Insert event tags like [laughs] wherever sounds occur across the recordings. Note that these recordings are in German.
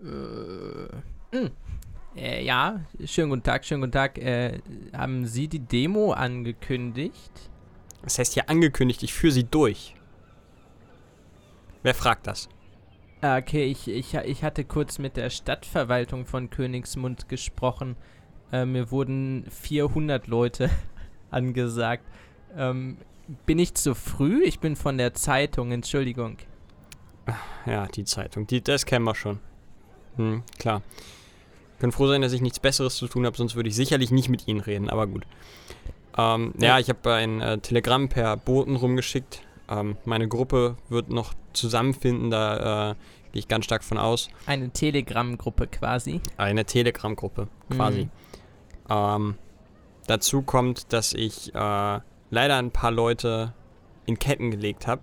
Äh. Äh, ja, schönen guten Tag, schönen guten Tag. Äh, haben Sie die Demo angekündigt? Das heißt hier angekündigt, ich führe sie durch. Wer fragt das? Ah, Okay, ich, ich, ich hatte kurz mit der Stadtverwaltung von Königsmund gesprochen. Äh, mir wurden 400 Leute [laughs] angesagt. Ähm, bin ich zu früh? Ich bin von der Zeitung, Entschuldigung. Ja, die Zeitung. Die, das kennen wir schon. Hm, klar. Können froh sein, dass ich nichts Besseres zu tun habe, sonst würde ich sicherlich nicht mit Ihnen reden, aber gut. Ähm, ja. Ja. ich habe ein äh, Telegramm per Boten rumgeschickt. Ähm, meine Gruppe wird noch zusammenfinden, da äh, gehe ich ganz stark von aus. Eine Telegram-Gruppe quasi. Eine Telegram-Gruppe, quasi. Mhm. Ähm, dazu kommt, dass ich äh, leider ein paar Leute in Ketten gelegt habe.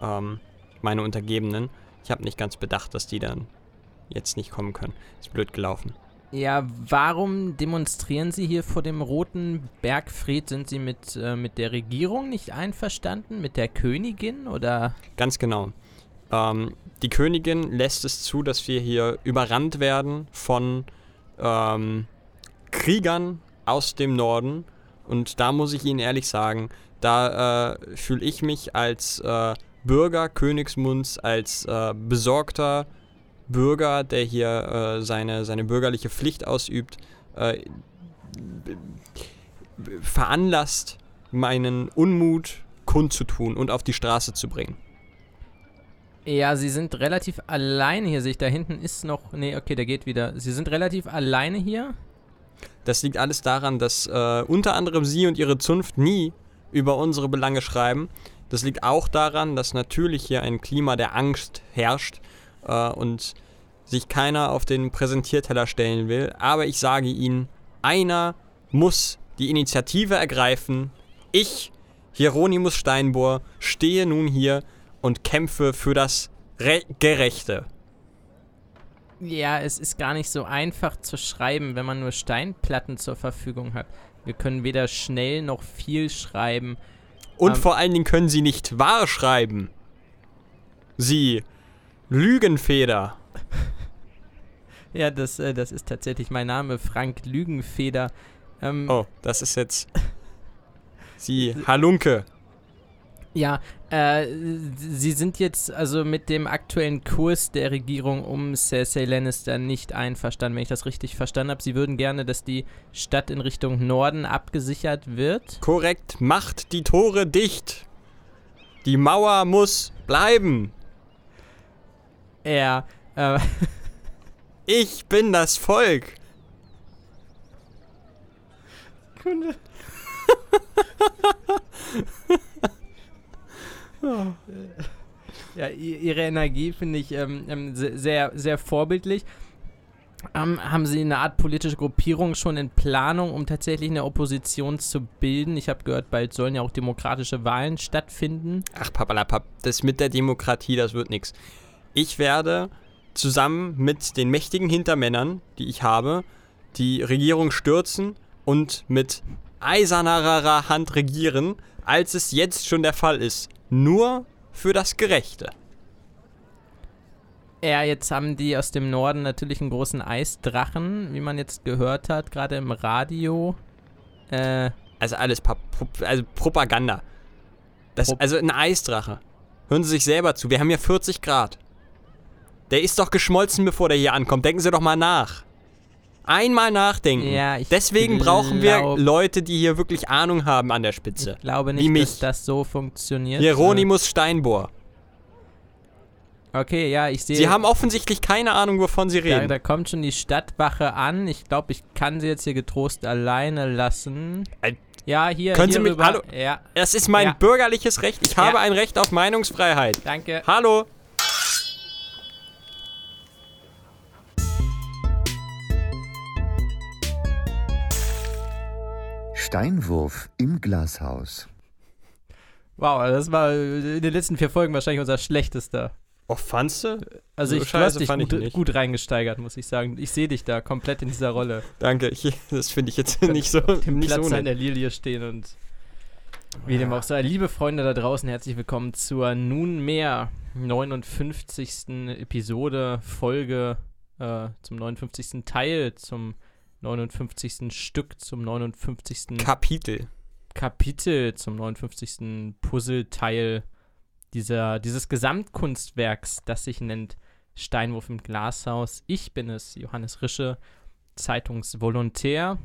Ähm, meine Untergebenen. Ich habe nicht ganz bedacht, dass die dann jetzt nicht kommen können. Ist blöd gelaufen. Ja, warum demonstrieren Sie hier vor dem Roten Bergfried? Sind Sie mit, äh, mit der Regierung nicht einverstanden? Mit der Königin? Oder? Ganz genau. Ähm, die Königin lässt es zu, dass wir hier überrannt werden von ähm, Kriegern aus dem Norden. Und da muss ich Ihnen ehrlich sagen, da äh, fühle ich mich als äh, Bürger Königsmunds, als äh, besorgter Bürger, der hier äh, seine, seine bürgerliche Pflicht ausübt, äh, veranlasst, meinen Unmut kundzutun und auf die Straße zu bringen. Ja, Sie sind relativ alleine hier. Sehe ich, da hinten ist noch. Nee, okay, der geht wieder. Sie sind relativ alleine hier. Das liegt alles daran, dass äh, unter anderem Sie und Ihre Zunft nie über unsere Belange schreiben. Das liegt auch daran, dass natürlich hier ein Klima der Angst herrscht äh, und sich keiner auf den Präsentierteller stellen will. Aber ich sage Ihnen, einer muss die Initiative ergreifen. Ich, Hieronymus Steinbohr, stehe nun hier und kämpfe für das Re Gerechte. Ja, es ist gar nicht so einfach zu schreiben, wenn man nur Steinplatten zur Verfügung hat. Wir können weder schnell noch viel schreiben. Und Ähm. vor allen Dingen können sie nicht wahr schreiben. Sie Lügenfeder. [laughs] Ja, das, äh, das ist tatsächlich mein Name, Frank Lügenfeder. Ähm, Oh, das ist jetzt. [laughs] Sie Halunke. Ja, äh, Sie sind jetzt also mit dem aktuellen Kurs der Regierung um Cersei Lannister nicht einverstanden, wenn ich das richtig verstanden habe. Sie würden gerne, dass die Stadt in Richtung Norden abgesichert wird. Korrekt, macht die Tore dicht. Die Mauer muss bleiben. Ja, äh, [laughs] Ich bin das Volk. ja i- Ihre Energie finde ich ähm, ähm, se- sehr, sehr vorbildlich. Ähm, haben Sie eine Art politische Gruppierung schon in Planung, um tatsächlich eine Opposition zu bilden? Ich habe gehört, bald sollen ja auch demokratische Wahlen stattfinden. Ach, papalapap, das mit der Demokratie, das wird nix. Ich werde zusammen mit den mächtigen Hintermännern, die ich habe, die Regierung stürzen und mit eisernerer Hand regieren, als es jetzt schon der Fall ist. Nur für das Gerechte. Ja, jetzt haben die aus dem Norden natürlich einen großen Eisdrachen, wie man jetzt gehört hat, gerade im Radio. Äh, Also alles Pap also Propaganda. Das, also ein Eisdrache. Hören Sie sich selber zu, wir haben hier 40 Grad. Der ist doch geschmolzen, bevor der hier ankommt. Denken Sie doch mal nach. Einmal nachdenken. Ja, Deswegen brauchen wir Leute, die hier wirklich Ahnung haben an der Spitze. ich glaube nicht, dass das so funktioniert. Hieronymus Steinbohr. Äh, Okay, ja, ich sehe. Sie haben offensichtlich keine Ahnung, wovon Sie da, reden. da kommt schon die Stadtwache an. Ich glaube, ich kann sie jetzt hier getrost alleine lassen. Äh, Ja, hier. können hier Sie mich- hallo? Ja, Das ist mein Ja. bürgerliches Recht. Ich Ja. habe ein Recht auf Meinungsfreiheit. danke. Hallo? Steinwurf im Glashaus. Wow, das war in den letzten vier Folgen wahrscheinlich unser schlechtester. Oh, fandst du? Also So ich, du scheiße hast dich fand ich gut, nicht. gut reingesteigert, muss ich sagen. Ich sehe dich da komplett in dieser Rolle. Danke. Ich, das finde ich jetzt nicht so, Dem nicht so Platz an nett. der Lilie stehen und wie dem auch sei. Liebe Freunde da draußen, herzlich willkommen zur nunmehr 59. Episode, Folge äh, zum 59. Teil, zum 59. Stück, zum 59. Kapitel. Kapitel, zum 59. Puzzleteil dieser, dieses Gesamtkunstwerks, das sich nennt Steinwurf im Glashaus. Ich bin es, Johannes Rische, Zeitungsvolontär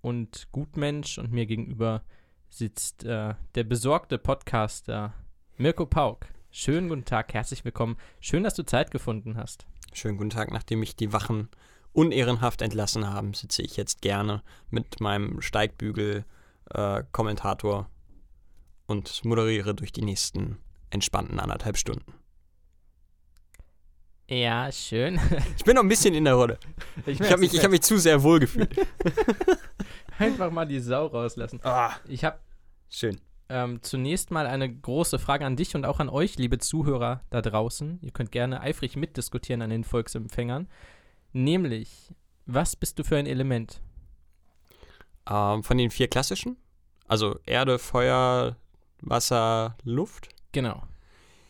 und Gutmensch und mir gegenüber sitzt äh, der besorgte Podcaster Mirko Pauk. Schönen guten Tag, herzlich willkommen. Schön, dass du Zeit gefunden hast. Schönen guten Tag, nachdem mich die Wachen unehrenhaft entlassen haben, sitze ich jetzt gerne mit meinem Steigbügel-Kommentator äh, und moderiere durch die nächsten entspannten anderthalb Stunden. Ja, schön. [laughs] Ich bin noch ein bisschen in der Rolle. Ich, ich habe mich, hab mich zu sehr wohlgefühlt. [laughs] Einfach mal die Sau rauslassen. Ah, Ich habe schön. ähm, zunächst mal eine große Frage an dich und auch an euch, liebe Zuhörer da draußen. Ihr könnt gerne eifrig mitdiskutieren an den Volksempfängern. Nämlich, was bist du für ein Element? Ähm, von den vier klassischen? Also Erde, Feuer, Wasser, Luft? Genau.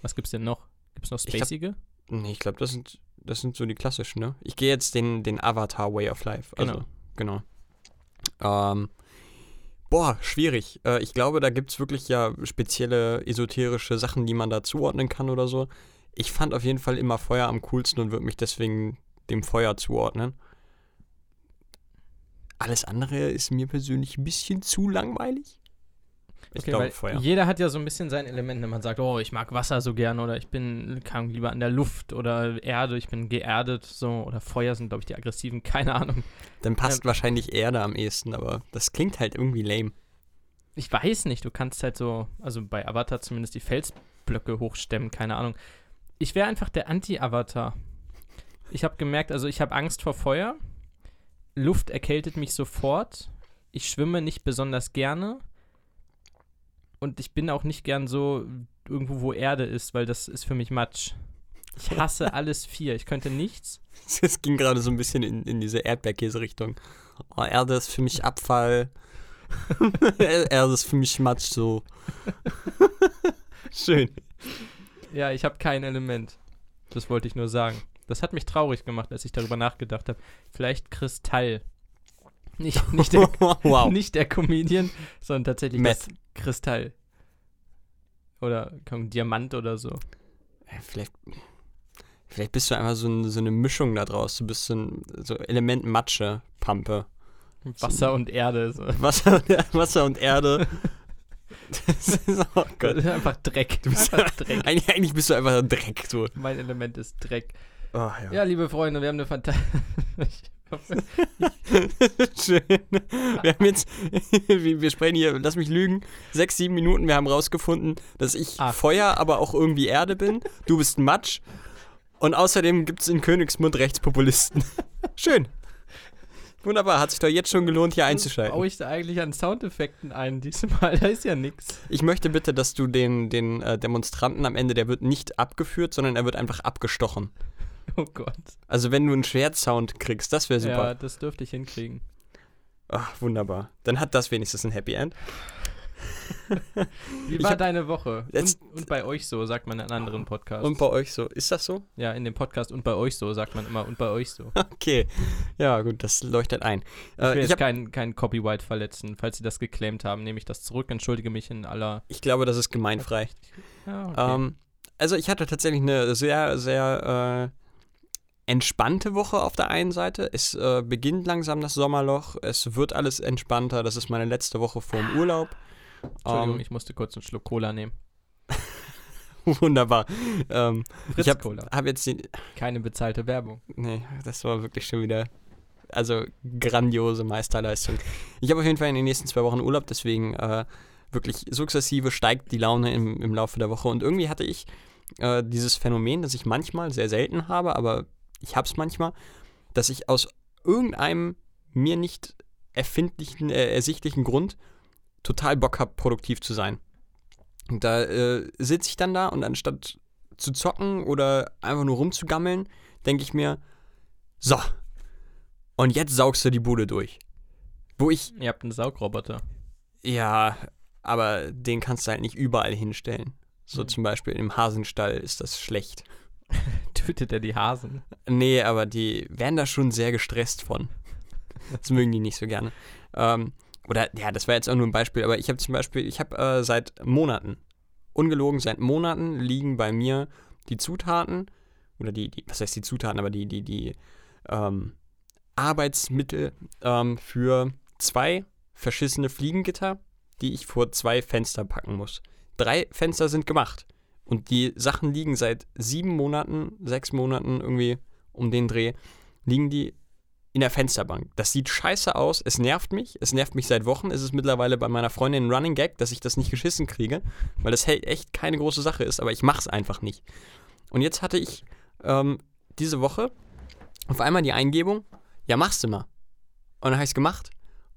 Was gibt's denn noch? Gibt's noch Ich glaub- spacige? Nee, ich glaube, das sind, das sind so die klassischen, ne? Ich gehe jetzt den, den Avatar Way of Life. Also, genau. Ähm, boah, schwierig. Äh, ich glaube, da gibt es wirklich ja spezielle esoterische Sachen, die man da zuordnen kann oder so. Ich fand auf jeden Fall immer Feuer am coolsten und würde mich deswegen dem Feuer zuordnen. Alles andere ist mir persönlich ein bisschen zu langweilig. Ich Okay, glaube Feuer. Jeder hat ja so ein bisschen sein Element, wenn man sagt, oh, ich mag Wasser so gern oder ich bin kann lieber an der Luft oder Erde, ich bin geerdet so oder Feuer sind glaube ich die aggressiven, [laughs] keine Ahnung. Dann passt wahrscheinlich Erde am ehesten, aber das klingt halt irgendwie lame. Ich weiß nicht, du kannst halt so, also bei Avatar zumindest die Felsblöcke hochstemmen, keine Ahnung. Ich wäre einfach der Anti-Avatar. Ich habe gemerkt, also ich habe Angst vor Feuer. Luft erkältet mich sofort. Ich schwimme nicht besonders gerne. Und ich bin auch nicht gern so irgendwo, wo Erde ist, weil das ist für mich Matsch. Ich hasse [laughs] alles vier. Ich könnte nichts. Es ging gerade so ein bisschen in, in diese Erdbeerkäse-Richtung. Oh, Erde ist für mich Abfall. [laughs] Erde ist für mich Matsch so. [laughs] Schön. Ja, ich habe kein Element. Das wollte ich nur sagen. Das hat mich traurig gemacht, als ich darüber nachgedacht habe. Vielleicht Kristall. Nicht, [laughs] nicht, der, wow. nicht der Comedian, sondern tatsächlich Meth. das Kristall. Oder komm, Diamant oder so. Ja, Vielleicht, vielleicht bist du einfach so, ein, so eine Mischung da draus. Du bist so ein so Element Matsche, Pampe. Wasser und Erde. So. Wasser, [laughs] Wasser und Erde. [laughs] Das ist, oh Gott. Einfach Dreck. Du bist Einfach Dreck. Eigentlich, bist du einfach ein Dreck. So. Mein Element ist Dreck. Oh, ja. Ja, liebe Freunde, wir haben eine fantastische. [laughs] [laughs] Schön. Wir haben jetzt, [laughs] wir sprechen hier, lass mich lügen, sechs, sieben Minuten. Wir haben rausgefunden, dass ich Acht. Feuer, aber auch irgendwie Erde bin. Du bist Matsch. Und außerdem gibt es in Königsmund Rechtspopulisten. Schön. Wunderbar, hat sich doch jetzt schon gelohnt, hier einzuschalten. baue ich da eigentlich an Soundeffekten ein diesmal? Da ist ja nix. Ich möchte bitte, dass du den, den äh, Demonstranten am Ende, der wird nicht abgeführt, sondern er wird einfach abgestochen. [laughs] Oh Gott. Also wenn du einen Schwertsound kriegst, das wäre Ja, super. das dürfte ich hinkriegen. Ach, wunderbar. Dann hat das wenigstens ein Happy End. Wie war hab- deine Woche? Und, und bei euch so, sagt man in anderen Podcasts. Und bei euch so, ist das so? ja, in dem Podcast und bei euch so, sagt man immer und bei euch so. [laughs] Okay. Ja, gut, das leuchtet ein. Ich will Äh, ich, jetzt hab, kein, kein Copyright verletzen. Falls sie das geclaimt haben, nehme ich das zurück, entschuldige mich in aller. ich glaube, das ist gemeinfrei. Ja, okay. Ähm, also ich hatte tatsächlich eine sehr, sehr äh, entspannte Woche auf der einen Seite. Es äh, beginnt langsam das Sommerloch. Es wird alles entspannter. Das ist meine letzte Woche vor dem Urlaub. Entschuldigung, Ähm, ich musste kurz einen Schluck Cola nehmen. [laughs] wunderbar. Ähm, ich habe hab jetzt die, Keine bezahlte Werbung. Nee, das war wirklich schon wieder. Also grandiose Meisterleistung. Ich habe auf jeden Fall in den nächsten zwei Wochen Urlaub, deswegen äh, wirklich sukzessive steigt die Laune im, im Laufe der Woche. Und irgendwie hatte ich äh, dieses Phänomen, das ich manchmal sehr selten habe, aber ich habe es manchmal, dass ich aus irgendeinem mir nicht erfindlichen, äh, ersichtlichen Grund total Bock habe, produktiv zu sein. Und da äh, sitze ich dann da und anstatt zu zocken oder einfach nur rumzugammeln, denke ich mir, so, und jetzt saugst du die Bude durch. Wo ich, Ihr habt einen Saugroboter. ja, aber den kannst du halt nicht überall hinstellen. So Hm. zum Beispiel im Hasenstall ist das schlecht. [laughs] [laughs] tötet er die Hasen. Nee, aber die werden da schon sehr gestresst von. Das mögen die nicht so gerne. Ähm, oder, ja, das war jetzt auch nur ein Beispiel, aber ich habe zum Beispiel, ich habe äh, seit Monaten, ungelogen, seit Monaten liegen bei mir die Zutaten, oder die, die was heißt die Zutaten, aber die, die, die ähm, Arbeitsmittel ähm, für zwei verschissene Fliegengitter, die ich vor zwei Fenster packen muss. Drei Fenster sind gemacht. Und die Sachen liegen seit sieben Monaten, sechs Monaten irgendwie um den Dreh, liegen die in der Fensterbank. Das sieht scheiße aus, es nervt mich, es nervt mich seit Wochen. Es ist mittlerweile bei meiner Freundin ein Running Gag, dass ich das nicht geschissen kriege, weil das echt keine große Sache ist, aber ich mach's einfach nicht. Und jetzt hatte ich ähm, diese Woche auf einmal die Eingebung, ja, machst du mal. Und dann habe es gemacht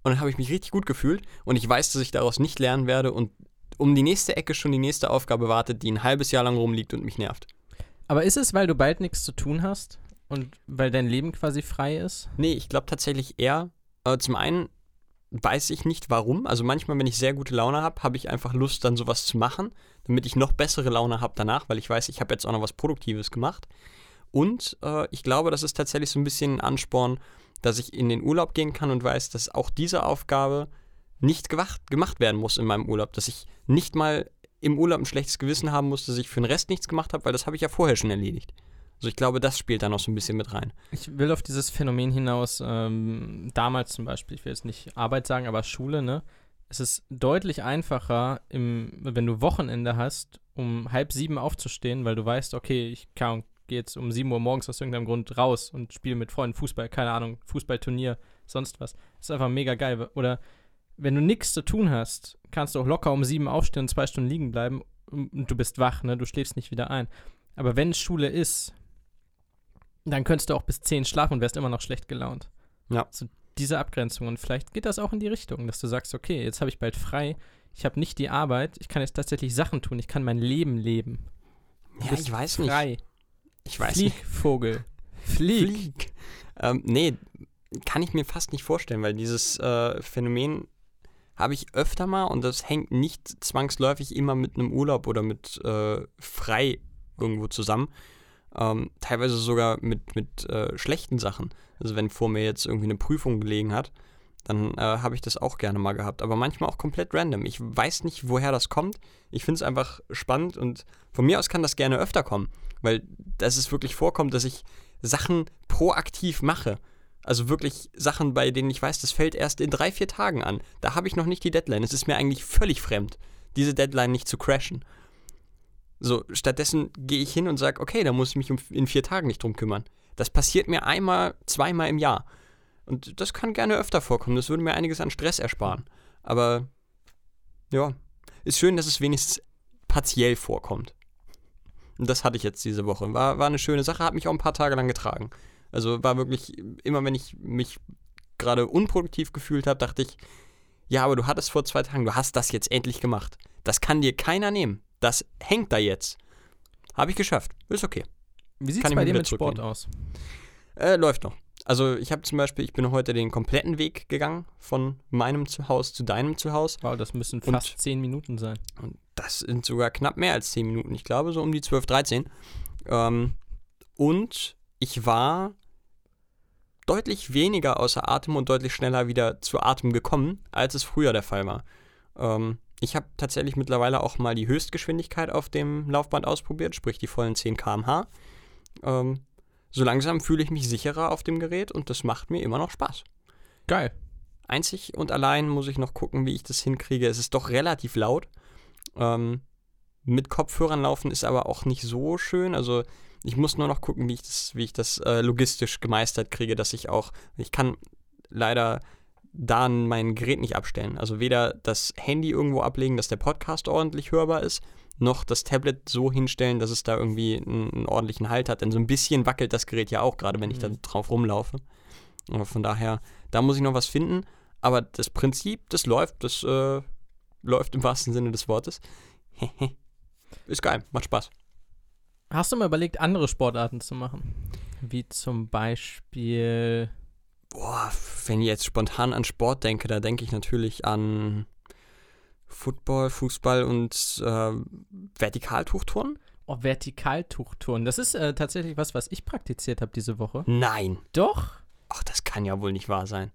und dann habe ich mich richtig gut gefühlt und ich weiß, dass ich daraus nicht lernen werde und um die nächste Ecke schon die nächste Aufgabe wartet, die ein halbes Jahr lang rumliegt und mich nervt. Aber ist es, weil du bald nichts zu tun hast und weil dein Leben quasi frei ist? Nee, ich glaube tatsächlich eher, äh, zum einen weiß ich nicht warum. Also manchmal, wenn ich sehr gute Laune habe, habe ich einfach Lust, dann sowas zu machen, damit ich noch bessere Laune habe danach, weil ich weiß, ich habe jetzt auch noch was Produktives gemacht. Und äh, ich glaube, das ist tatsächlich so ein bisschen ein Ansporn, dass ich in den Urlaub gehen kann und weiß, dass auch diese Aufgabe nicht gemacht, gemacht werden muss in meinem Urlaub. Dass ich nicht mal im Urlaub ein schlechtes Gewissen haben muss, dass ich für den Rest nichts gemacht habe, weil das habe ich ja vorher schon erledigt. Also ich glaube, das spielt da noch so ein bisschen mit rein. Ich will auf dieses Phänomen hinaus, ähm, damals zum Beispiel, ich will jetzt nicht Arbeit sagen, aber Schule, ne? Es ist deutlich einfacher, im, wenn du Wochenende hast, um halb sieben aufzustehen, weil du weißt, okay, ich gehe jetzt um sieben Uhr morgens aus irgendeinem Grund raus und spiele mit Freunden Fußball, keine Ahnung, Fußballturnier, sonst was. Das ist einfach mega geil. Oder wenn du nichts zu tun hast, kannst du auch locker um sieben aufstehen und zwei Stunden liegen bleiben und du bist wach, ne? Du schläfst nicht wieder ein. Aber wenn Schule ist, dann könntest du auch bis zehn schlafen und wärst immer noch schlecht gelaunt. Ja. So diese Abgrenzung. Und vielleicht geht das auch in die Richtung, dass du sagst, okay, jetzt habe ich bald frei, ich habe nicht die Arbeit, ich kann jetzt tatsächlich Sachen tun, ich kann mein Leben leben. Du ja, ich weiß nicht. Frei. Ich weiß Flieg, nicht. Vogel. [laughs] Flieg. Flieg. Ähm, nee, kann ich mir fast nicht vorstellen, weil dieses äh, Phänomen habe ich öfter mal und das hängt nicht zwangsläufig immer mit einem Urlaub oder mit äh, frei irgendwo zusammen. Ähm, teilweise sogar mit, mit äh, schlechten Sachen. Also wenn vor mir jetzt irgendwie eine Prüfung gelegen hat, dann äh, habe ich das auch gerne mal gehabt. Aber manchmal auch komplett random. Ich weiß nicht, woher das kommt. Ich finde es einfach spannend und von mir aus kann das gerne öfter kommen, weil das es wirklich vorkommt, dass ich Sachen proaktiv mache. Also wirklich Sachen, bei denen ich weiß, das fällt erst in drei, vier Tagen an. Da habe ich noch nicht die Deadline. Es ist mir eigentlich völlig fremd, diese Deadline nicht zu crashen. So, stattdessen gehe ich hin und sage, okay, da muss ich mich um, in vier Tagen nicht drum kümmern. Das passiert mir einmal, zweimal im Jahr. Und das kann gerne öfter vorkommen. Das würde mir einiges an Stress ersparen. Aber ja, ist schön, dass es wenigstens partiell vorkommt. Und das hatte ich jetzt diese Woche. War, war eine schöne Sache, hat mich auch ein paar Tage lang getragen. Also war wirklich, immer wenn ich mich gerade unproduktiv gefühlt habe, dachte ich, ja, aber du hattest vor zwei Tagen, du hast das jetzt endlich gemacht. Das kann dir keiner nehmen. Das hängt da jetzt. Habe ich geschafft. Ist okay. Wie sieht es bei dir mit Sport aus? Äh, läuft noch. Also ich habe zum Beispiel, ich bin heute den kompletten Weg gegangen von meinem Zuhause zu deinem Zuhause. Wow, das müssen fast und, zehn Minuten sein. Und das sind sogar knapp mehr als zehn Minuten. Ich glaube so um die 12, 13. Ähm, und ich war deutlich weniger außer Atem und deutlich schneller wieder zu Atem gekommen, als es früher der Fall war. Ähm, ich habe tatsächlich mittlerweile auch mal die Höchstgeschwindigkeit auf dem Laufband ausprobiert, sprich die vollen 10 km/h. Ähm, so langsam fühle ich mich sicherer auf dem Gerät und das macht mir immer noch Spaß. Geil. Einzig und allein muss ich noch gucken, wie ich das hinkriege. Es ist doch relativ laut. Ähm, mit Kopfhörern laufen ist aber auch nicht so schön. Also ich muss nur noch gucken, wie ich das, wie ich das äh, logistisch gemeistert kriege, dass ich auch, ich kann leider da mein Gerät nicht abstellen. Also weder das Handy irgendwo ablegen, dass der Podcast ordentlich hörbar ist, noch das Tablet so hinstellen, dass es da irgendwie einen, einen ordentlichen Halt hat. Denn so ein bisschen wackelt das Gerät ja auch, gerade wenn ich mhm. da drauf rumlaufe. Und von daher, da muss ich noch was finden. Aber das Prinzip, das läuft, das äh, läuft im wahrsten Sinne des Wortes. [laughs] Ist geil, macht Spaß. Hast du mal überlegt, andere Sportarten zu machen? Wie zum Beispiel. Boah, wenn ich jetzt spontan an Sport denke, da denke ich natürlich an Football, Fußball und äh, Vertikaltuchturnen. Oh, Vertikaltuchturnen. Das ist äh, tatsächlich was, was ich praktiziert habe diese Woche. Nein. Doch. Ach, das kann ja wohl nicht wahr sein.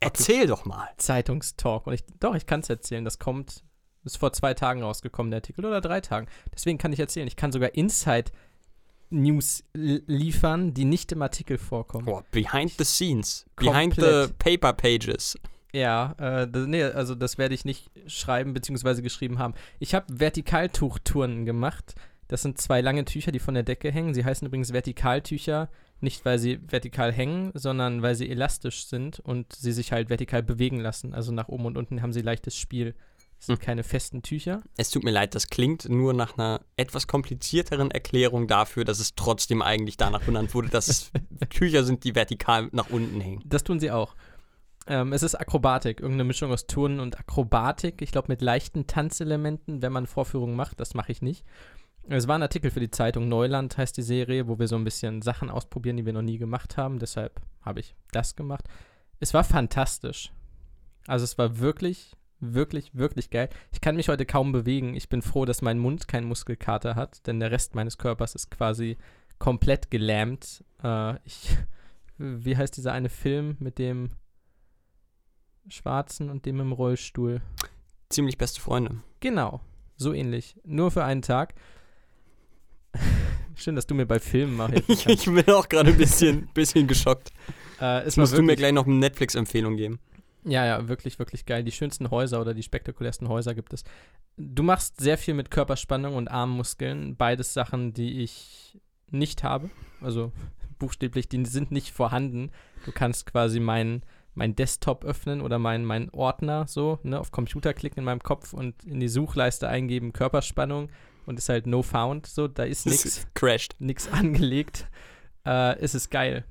Erzähl doch mal. Zeitungstalk. Und ich, doch, ich kann es erzählen. Das kommt, ist vor zwei Tagen rausgekommen, der Artikel, oder drei Tagen. Deswegen kann ich erzählen. Ich kann sogar Inside News liefern, die nicht im Artikel vorkommen. Boah, behind the scenes. Behind the paper pages. Ja, äh, das, nee, also das werde ich nicht schreiben bzw. geschrieben haben. Ich habe Vertikaltuchtouren gemacht. Das sind zwei lange Tücher, die von der Decke hängen. Sie heißen übrigens Vertikaltücher, nicht weil sie vertikal hängen, sondern weil sie elastisch sind und sie sich halt vertikal bewegen lassen. Also nach oben und unten haben sie leichtes Spiel. Es sind hm. keine festen Tücher. Es tut mir leid, das klingt nur nach einer etwas komplizierteren Erklärung dafür, dass es trotzdem eigentlich danach benannt wurde, dass es [laughs] Tücher sind, die vertikal nach unten hängen. Das tun sie auch. Ähm, es ist Akrobatik, irgendeine Mischung aus Turnen und Akrobatik. Ich glaube, mit leichten Tanzelementen, wenn man Vorführungen macht. Das mache ich nicht. Es war ein Artikel für die Zeitung Neuland, heißt die Serie, wo wir so ein bisschen Sachen ausprobieren, die wir noch nie gemacht haben. Deshalb habe ich das gemacht. Es war fantastisch. Also es war wirklich, wirklich, wirklich geil. Ich kann mich heute kaum bewegen. Ich bin froh, dass mein Mund keinen Muskelkater hat, denn der Rest meines Körpers ist quasi komplett gelähmt. Äh, ich, wie heißt dieser eine Film mit dem Schwarzen und dem im Rollstuhl. Ziemlich beste Freunde. Genau, so ähnlich. Nur für einen Tag. [laughs] Schön, dass du mir bei Filmen machst. [laughs] ich, bin auch gerade ein bisschen, bisschen geschockt. Äh, es musst du mir gleich noch eine Netflix-Empfehlung geben. Ja, ja, wirklich, wirklich geil. Die schönsten Häuser oder die spektakulärsten Häuser gibt es. Du machst sehr viel mit Körperspannung und Armmuskeln. Beides Sachen, die ich nicht habe. Also [laughs] buchstäblich, die sind nicht vorhanden. Du kannst quasi meinen mein Desktop öffnen oder meinen mein Ordner so, ne, auf Computer klicken in meinem Kopf und in die Suchleiste eingeben Körperspannung und ist halt no found, so, da ist nichts. Crashed. Nichts [laughs] angelegt. Äh, es ist geil.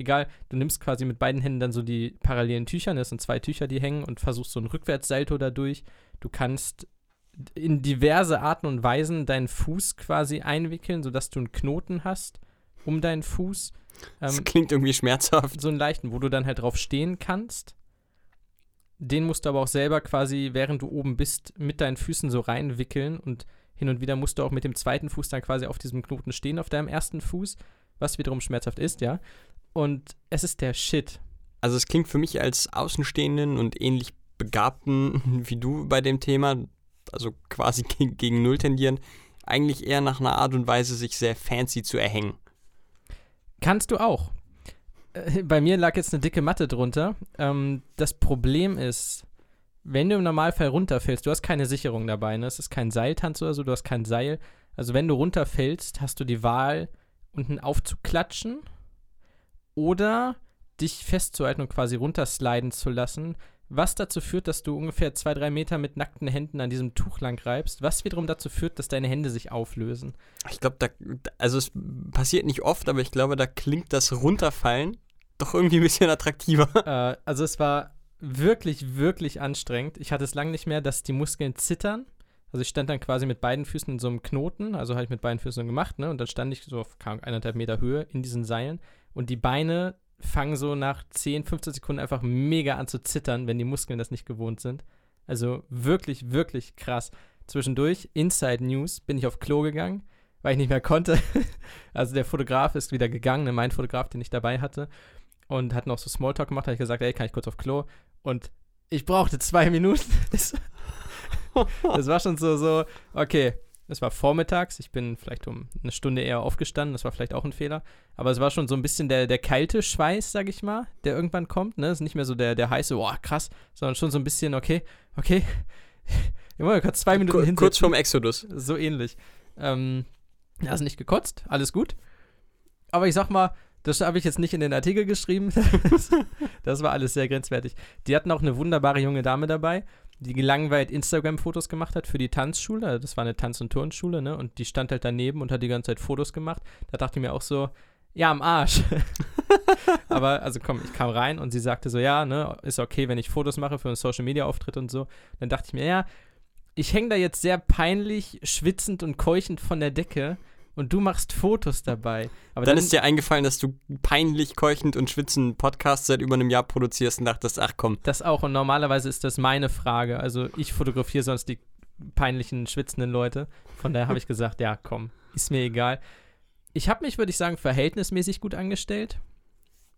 Egal, du nimmst quasi mit beiden Händen dann so die parallelen Tücher, ne, das sind zwei Tücher, die hängen und versuchst so ein Rückwärtssalto dadurch. Du kannst in diverse Arten und Weisen deinen Fuß quasi einwickeln, sodass du einen Knoten hast um deinen Fuß das ähm, klingt irgendwie schmerzhaft. So einen leichten, wo du dann halt drauf stehen kannst. Den musst du aber auch selber quasi, während du oben bist, mit deinen Füßen so reinwickeln und hin und wieder musst du auch mit dem zweiten Fuß dann quasi auf diesem Knoten stehen, auf deinem ersten Fuß, was wiederum schmerzhaft ist, ja. Und es ist der Shit. Also es klingt für mich als Außenstehenden und ähnlich Begabten [laughs] wie du bei dem Thema, also quasi [laughs] gegen, gegen Null tendieren, eigentlich eher nach einer Art und Weise, sich sehr fancy zu erhängen. Kannst du auch. Äh, bei mir lag jetzt eine dicke Matte drunter. Ähm, das Problem ist, wenn du im Normalfall runterfällst, du hast keine Sicherung dabei, ne? Es ist kein Seiltanz oder so, du hast kein Seil. Also wenn du runterfällst, hast du die Wahl, unten aufzuklatschen oder dich festzuhalten und quasi runtersliden zu lassen, was dazu führt, dass du ungefähr zwei, drei Meter mit nackten Händen an diesem Tuch lang reibst, was wiederum dazu führt, dass deine Hände sich auflösen. Ich glaube, da, also es passiert nicht oft, aber ich glaube, da klingt das Runterfallen doch irgendwie ein bisschen attraktiver. [laughs] Äh, also es war wirklich, wirklich anstrengend. Ich hatte es lange nicht mehr, dass die Muskeln zittern. Also ich stand dann quasi mit beiden Füßen in so einem Knoten, also habe ich mit beiden Füßen gemacht, ne? Und dann stand ich so auf eineinhalb Meter Höhe in diesen Seilen und die Beine fangen so nach 10, 15 Sekunden einfach mega an zu zittern, wenn die Muskeln das nicht gewohnt sind. Also wirklich, wirklich krass. Zwischendurch, Inside News, bin ich auf Klo gegangen, weil ich nicht mehr konnte. [laughs] also der Fotograf ist wieder gegangen, ne, mein Fotograf, den ich dabei hatte, und hat noch so Smalltalk gemacht, habe ich gesagt, ey, kann ich kurz auf Klo? Und ich brauchte zwei Minuten. [laughs] das war schon so, so, okay, es war vormittags, ich bin vielleicht um eine Stunde eher aufgestanden, das war vielleicht auch ein Fehler. Aber es war schon so ein bisschen der, der kalte Schweiß, sag ich mal, der irgendwann kommt. Ne? Es ist nicht mehr so der, der heiße, boah, krass, sondern schon so ein bisschen, okay, okay. [laughs] Ich muss kurz zwei Minuten hinsetzen. Kurz vorm Exodus. So ähnlich. Ähm, hast nicht gekotzt, alles gut. Aber ich sag mal, das habe ich jetzt nicht in den Artikel geschrieben. Das, [laughs] das, war alles sehr grenzwertig. Die hatten auch eine wunderbare junge Dame dabei, die gelangweilt Instagram-Fotos gemacht hat für die Tanzschule. Also das war eine Tanz- und Turnschule, ne? Und die stand halt daneben und hat die ganze Zeit Fotos gemacht. Da dachte ich mir auch so, ja, am Arsch. [laughs] Aber, also komm, ich kam rein und sie sagte so, ja, ne, ist okay, wenn ich Fotos mache für einen Social-Media-Auftritt und so. Dann dachte ich mir, ja, ich hänge da jetzt sehr peinlich, schwitzend und keuchend von der Decke und du machst Fotos dabei. Aber dann, dann, ist dir eingefallen, dass du peinlich, keuchend und schwitzend Podcast seit über einem Jahr produzierst und dachtest, ach komm. Das auch. Und normalerweise ist das meine Frage. Also ich fotografiere sonst die peinlichen, schwitzenden Leute. Von daher habe ich gesagt, ja, komm, ist mir egal. Ich habe mich, würde ich sagen, verhältnismäßig gut angestellt.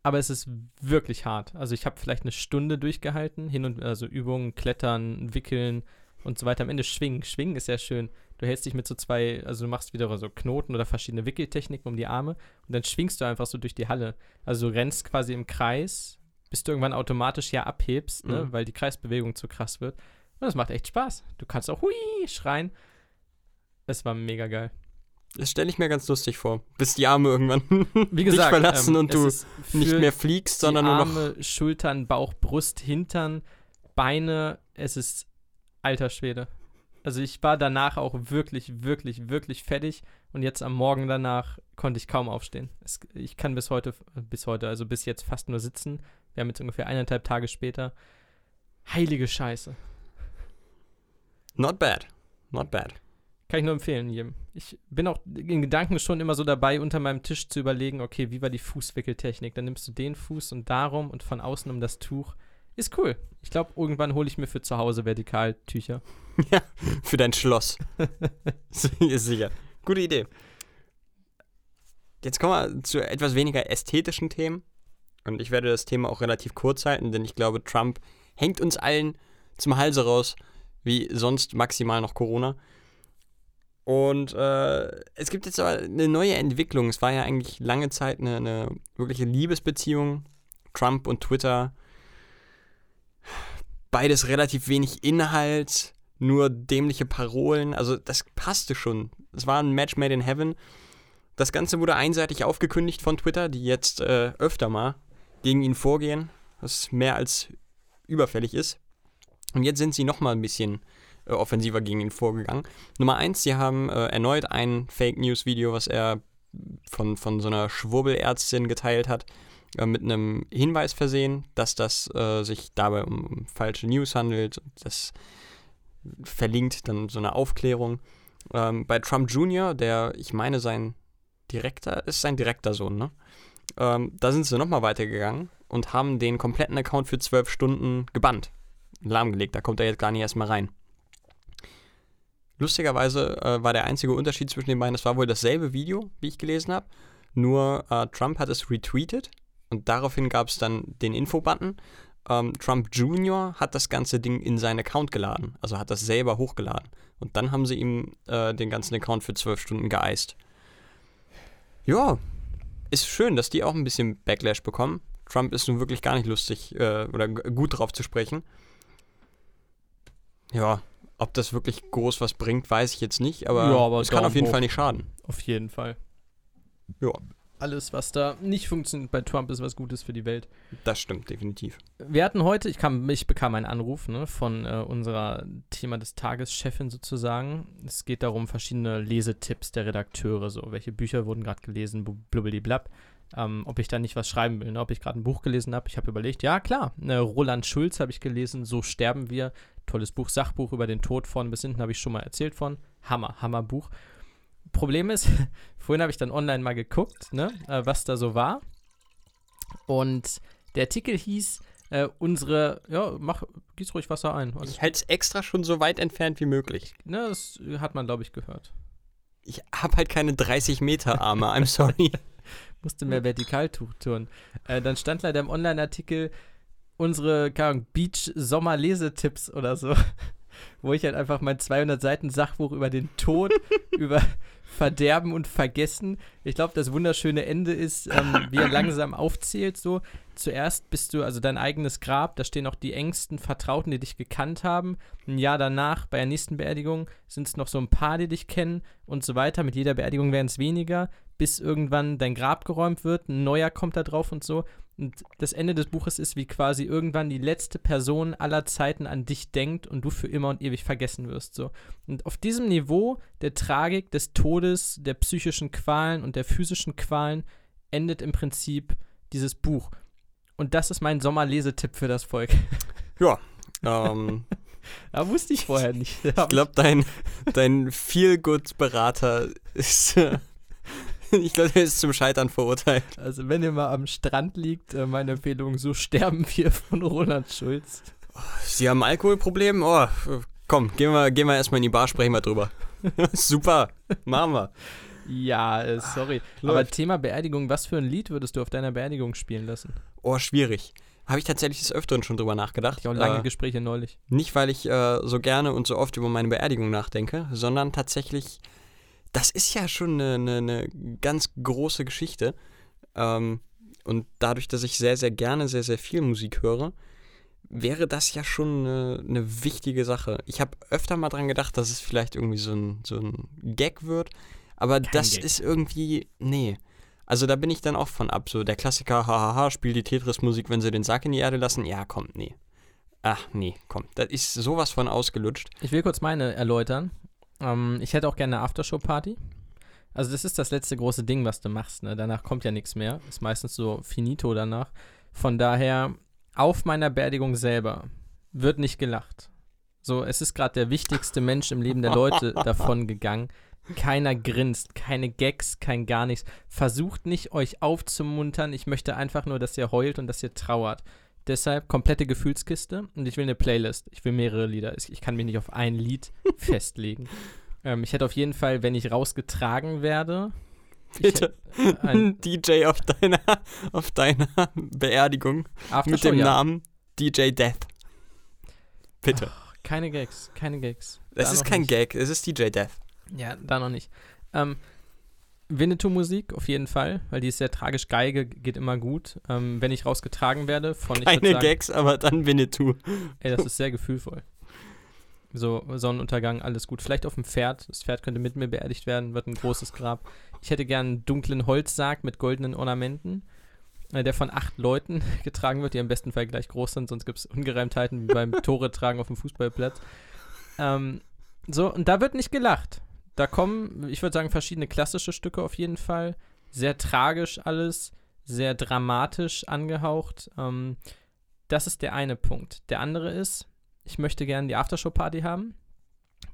Aber es ist wirklich hart. Also ich habe vielleicht eine Stunde durchgehalten, hin und also Übungen, Klettern, Wickeln und so weiter. Am Ende Schwingen. Schwingen ist ja schön. Du hältst dich mit so zwei, also du machst wieder so Knoten oder verschiedene Wickeltechniken um die Arme und dann schwingst du einfach so durch die Halle. Also du rennst quasi im Kreis, bis du irgendwann automatisch ja abhebst, ne, Mhm. weil die Kreisbewegung zu krass wird. Und das macht echt Spaß. Du kannst auch hui schreien. Es war mega geil. Das stelle ich mir ganz lustig vor. Bis die Arme irgendwann [laughs] Wie [laughs] dich gesagt, verlassen ähm, und du nicht mehr fliegst, sondern die nur noch. Arme, Schultern, Bauch, Brust, Hintern, Beine. Es ist alter Schwede. Also ich war danach auch wirklich, wirklich, wirklich fertig und jetzt am Morgen danach konnte ich kaum aufstehen. Es, ich kann bis heute, bis heute, also bis jetzt fast nur sitzen. Wir haben jetzt ungefähr eineinhalb Tage später. Heilige Scheiße. Not bad. Not bad. Kann ich nur empfehlen jedem. Ich bin auch in Gedanken schon immer so dabei, unter meinem Tisch zu überlegen, okay, wie war die Fußwickeltechnik? Dann nimmst du den Fuß und darum und von außen um das Tuch. Ist cool. Ich glaube, irgendwann hole ich mir für zu Hause Vertikaltücher. [laughs] Für dein Schloss. [laughs] ist sicher. Gute Idee. Jetzt kommen wir zu etwas weniger ästhetischen Themen. Und ich werde das Thema auch relativ kurz halten, denn ich glaube, Trump hängt uns allen zum Halse raus, wie sonst maximal noch Corona. Und äh, es gibt jetzt aber eine neue Entwicklung. Es war ja eigentlich lange Zeit eine, eine wirkliche Liebesbeziehung. Trump und Twitter. Beides relativ wenig Inhalt, nur dämliche Parolen. Also das passte schon. Es war ein Match made in heaven. Das Ganze wurde einseitig aufgekündigt von Twitter, die jetzt äh, öfter mal gegen ihn vorgehen, was mehr als überfällig ist. Und jetzt sind sie nochmal ein bisschen äh, offensiver gegen ihn vorgegangen. Nummer eins, sie haben äh, erneut ein Fake News Video, was er von, von so einer Schwurbelärztin geteilt hat, äh, mit einem Hinweis versehen, dass das äh, sich dabei um, um falsche News handelt. Das verlinkt dann so eine Aufklärung. Ähm, bei Trump Jr., der, ich meine, sein direkter, ist sein direkter Sohn, ne? Ähm, da sind sie nochmal weitergegangen und haben den kompletten Account für zwölf Stunden gebannt. Lahmgelegt, da kommt er jetzt gar nicht erstmal rein. Lustigerweise äh, war der einzige Unterschied zwischen den beiden, es war wohl dasselbe Video, wie ich gelesen habe, nur äh, Trump hat es retweetet und daraufhin gab es dann den Info-Button. Ähm, Trump Jr. hat das ganze Ding in seinen Account geladen, also hat das selber hochgeladen. Und dann haben sie ihm äh, den ganzen Account für zwölf Stunden geeist. Ja, ist schön, dass die auch ein bisschen Backlash bekommen. Trump ist nun wirklich gar nicht lustig äh, oder gut drauf zu sprechen. Ja, ob das wirklich groß was bringt, weiß ich jetzt nicht, aber, Ja, aber es kann auf jeden. Fall nicht schaden. Auf jeden Fall. Ja. Alles, was da nicht funktioniert bei Trump, ist was Gutes für die Welt. Das stimmt definitiv. Wir hatten heute, ich, kam, ich bekam einen Anruf ne, von äh, unserer Thema des Tages Chefin sozusagen. Es geht darum, verschiedene Lesetipps der Redakteure, so welche Bücher wurden gerade gelesen, blubblidiblab. Ähm, ob ich da nicht was schreiben will, ne? ob ich gerade ein Buch gelesen habe. Ich habe überlegt, ja klar, ne, Roland Schulz habe ich gelesen, So sterben wir. Tolles Buch, Sachbuch über den Tod von bis hinten habe ich schon mal erzählt von. Hammer, Hammer Buch. Problem ist, [laughs] vorhin habe ich dann online mal geguckt, ne, äh, was da so war. Und der Artikel hieß, äh, unsere, ja, mach, gieß ruhig Wasser ein. Also, Ich halte es extra schon so weit entfernt wie möglich. ne, das hat man, glaube ich, gehört. Ich habe halt keine 30 Meter Arme, I'm [laughs] sorry. Musste mehr Vertikaltuch tun. Äh, dann stand leider im Online-Artikel unsere, keine Ahnung, Beach-Sommer-Lesetipps oder so. Wo ich halt einfach mein 200 Seiten Sachbuch über den Tod, [laughs] über Verderben und Vergessen. Ich glaube, das wunderschöne Ende ist, ähm, wie er langsam aufzählt, so. Zuerst bist du, also dein eigenes Grab, da stehen auch die engsten Vertrauten, die dich gekannt haben. Ein Jahr danach, bei der nächsten Beerdigung, sind es noch so ein paar, die dich kennen und so weiter. Mit jeder Beerdigung werden es weniger, bis irgendwann dein Grab geräumt wird, ein neuer kommt da drauf und so. Und das Ende des Buches ist, wie quasi irgendwann die letzte Person aller Zeiten an dich denkt und du für immer und ewig vergessen wirst. So. Und auf diesem Niveau der Tragik, des Todes, der psychischen Qualen und der physischen Qualen endet im Prinzip dieses Buch. Und das ist mein Sommerlesetipp für das Volk. [laughs] Ja, ähm, Da wusste ich vorher nicht. ich glaube, dein, dein Feel-Good-Berater ist. [laughs] ich glaube, der ist zum Scheitern verurteilt. Also wenn ihr mal am Strand liegt, äh, meine Empfehlung, so sterben [laughs] wir von Roland Schulz. Sie haben ein Alkoholproblem? Oh, Komm, gehen wir, gehen wir erstmal in die Bar, sprechen wir drüber. [laughs] Super, machen wir. Ja, äh, sorry. Aber Läuft. Thema Beerdigung, was für ein Lied würdest du auf deiner Beerdigung spielen lassen? Oh, schwierig. Habe ich tatsächlich des Öfteren schon drüber nachgedacht. Ich auch lange Äh, Gespräche neulich. Nicht, weil ich äh, so gerne und so oft über meine Beerdigung nachdenke, sondern tatsächlich, das ist ja schon eine, eine, eine ganz große Geschichte. Ähm, und dadurch, dass ich sehr, sehr gerne sehr, sehr viel Musik höre, wäre das ja schon eine, eine wichtige Sache. Ich habe öfter mal dran gedacht, dass es vielleicht irgendwie so ein, so ein Gag wird, aber das Gag. ist irgendwie, nee. Also da bin ich dann auch von ab. So der Klassiker, hahaha, spiel die Tetris-Musik, wenn sie den Sack in die Erde lassen. Ja, komm, nee. Ach, nee, komm. Das ist sowas von ausgelutscht. Ich will kurz meine erläutern. Ähm, ich hätte auch gerne eine Aftershow-Party. Also das ist das letzte große Ding, was du machst. Ne? Danach kommt ja nichts mehr. Ist meistens so finito danach. Von daher, auf meiner Beerdigung selber wird nicht gelacht. So, es ist gerade der wichtigste Mensch im Leben der Leute [laughs] davon gegangen. Keiner grinst, keine Gags, kein gar nichts. Versucht nicht, euch aufzumuntern. Ich möchte einfach nur, dass ihr heult und dass ihr trauert. Deshalb komplette Gefühlskiste und ich will eine Playlist. Ich will mehrere Lieder. Ich kann mich nicht auf ein Lied [laughs] festlegen. Ähm, ich hätte auf jeden Fall, wenn ich rausgetragen werde. Bitte. hätte Ein [laughs] DJ auf deiner, auf deiner Beerdigung mit dem ja. Namen DJ Death. Bitte. Keine Gags, keine Gags. Das Da ist kein nicht. Gag, es ist DJ Death. Ja, da noch nicht. Ähm, Winnetou-Musik auf jeden Fall, weil die ist sehr tragisch. Geige geht immer gut. Ähm, wenn ich rausgetragen werde von ich Keine sagen, Gags, aber dann Winnetou. Ey, das ist sehr gefühlvoll. So, Sonnenuntergang, alles gut. Vielleicht auf dem Pferd. Das Pferd könnte mit mir beerdigt werden, wird ein großes Grab. Ich hätte gern einen dunklen Holzsarg mit goldenen Ornamenten, äh, der von acht Leuten [laughs] getragen wird, die im besten Fall gleich groß sind, sonst gibt es Ungereimtheiten wie beim [laughs] Tore tragen auf dem Fußballplatz. Ähm, so, und da wird nicht gelacht. Da kommen, ich würde sagen, verschiedene klassische Stücke auf jeden Fall. Sehr tragisch alles, sehr dramatisch angehaucht. Ähm, das ist der eine Punkt. Der andere ist, ich möchte gerne die Aftershow-Party haben.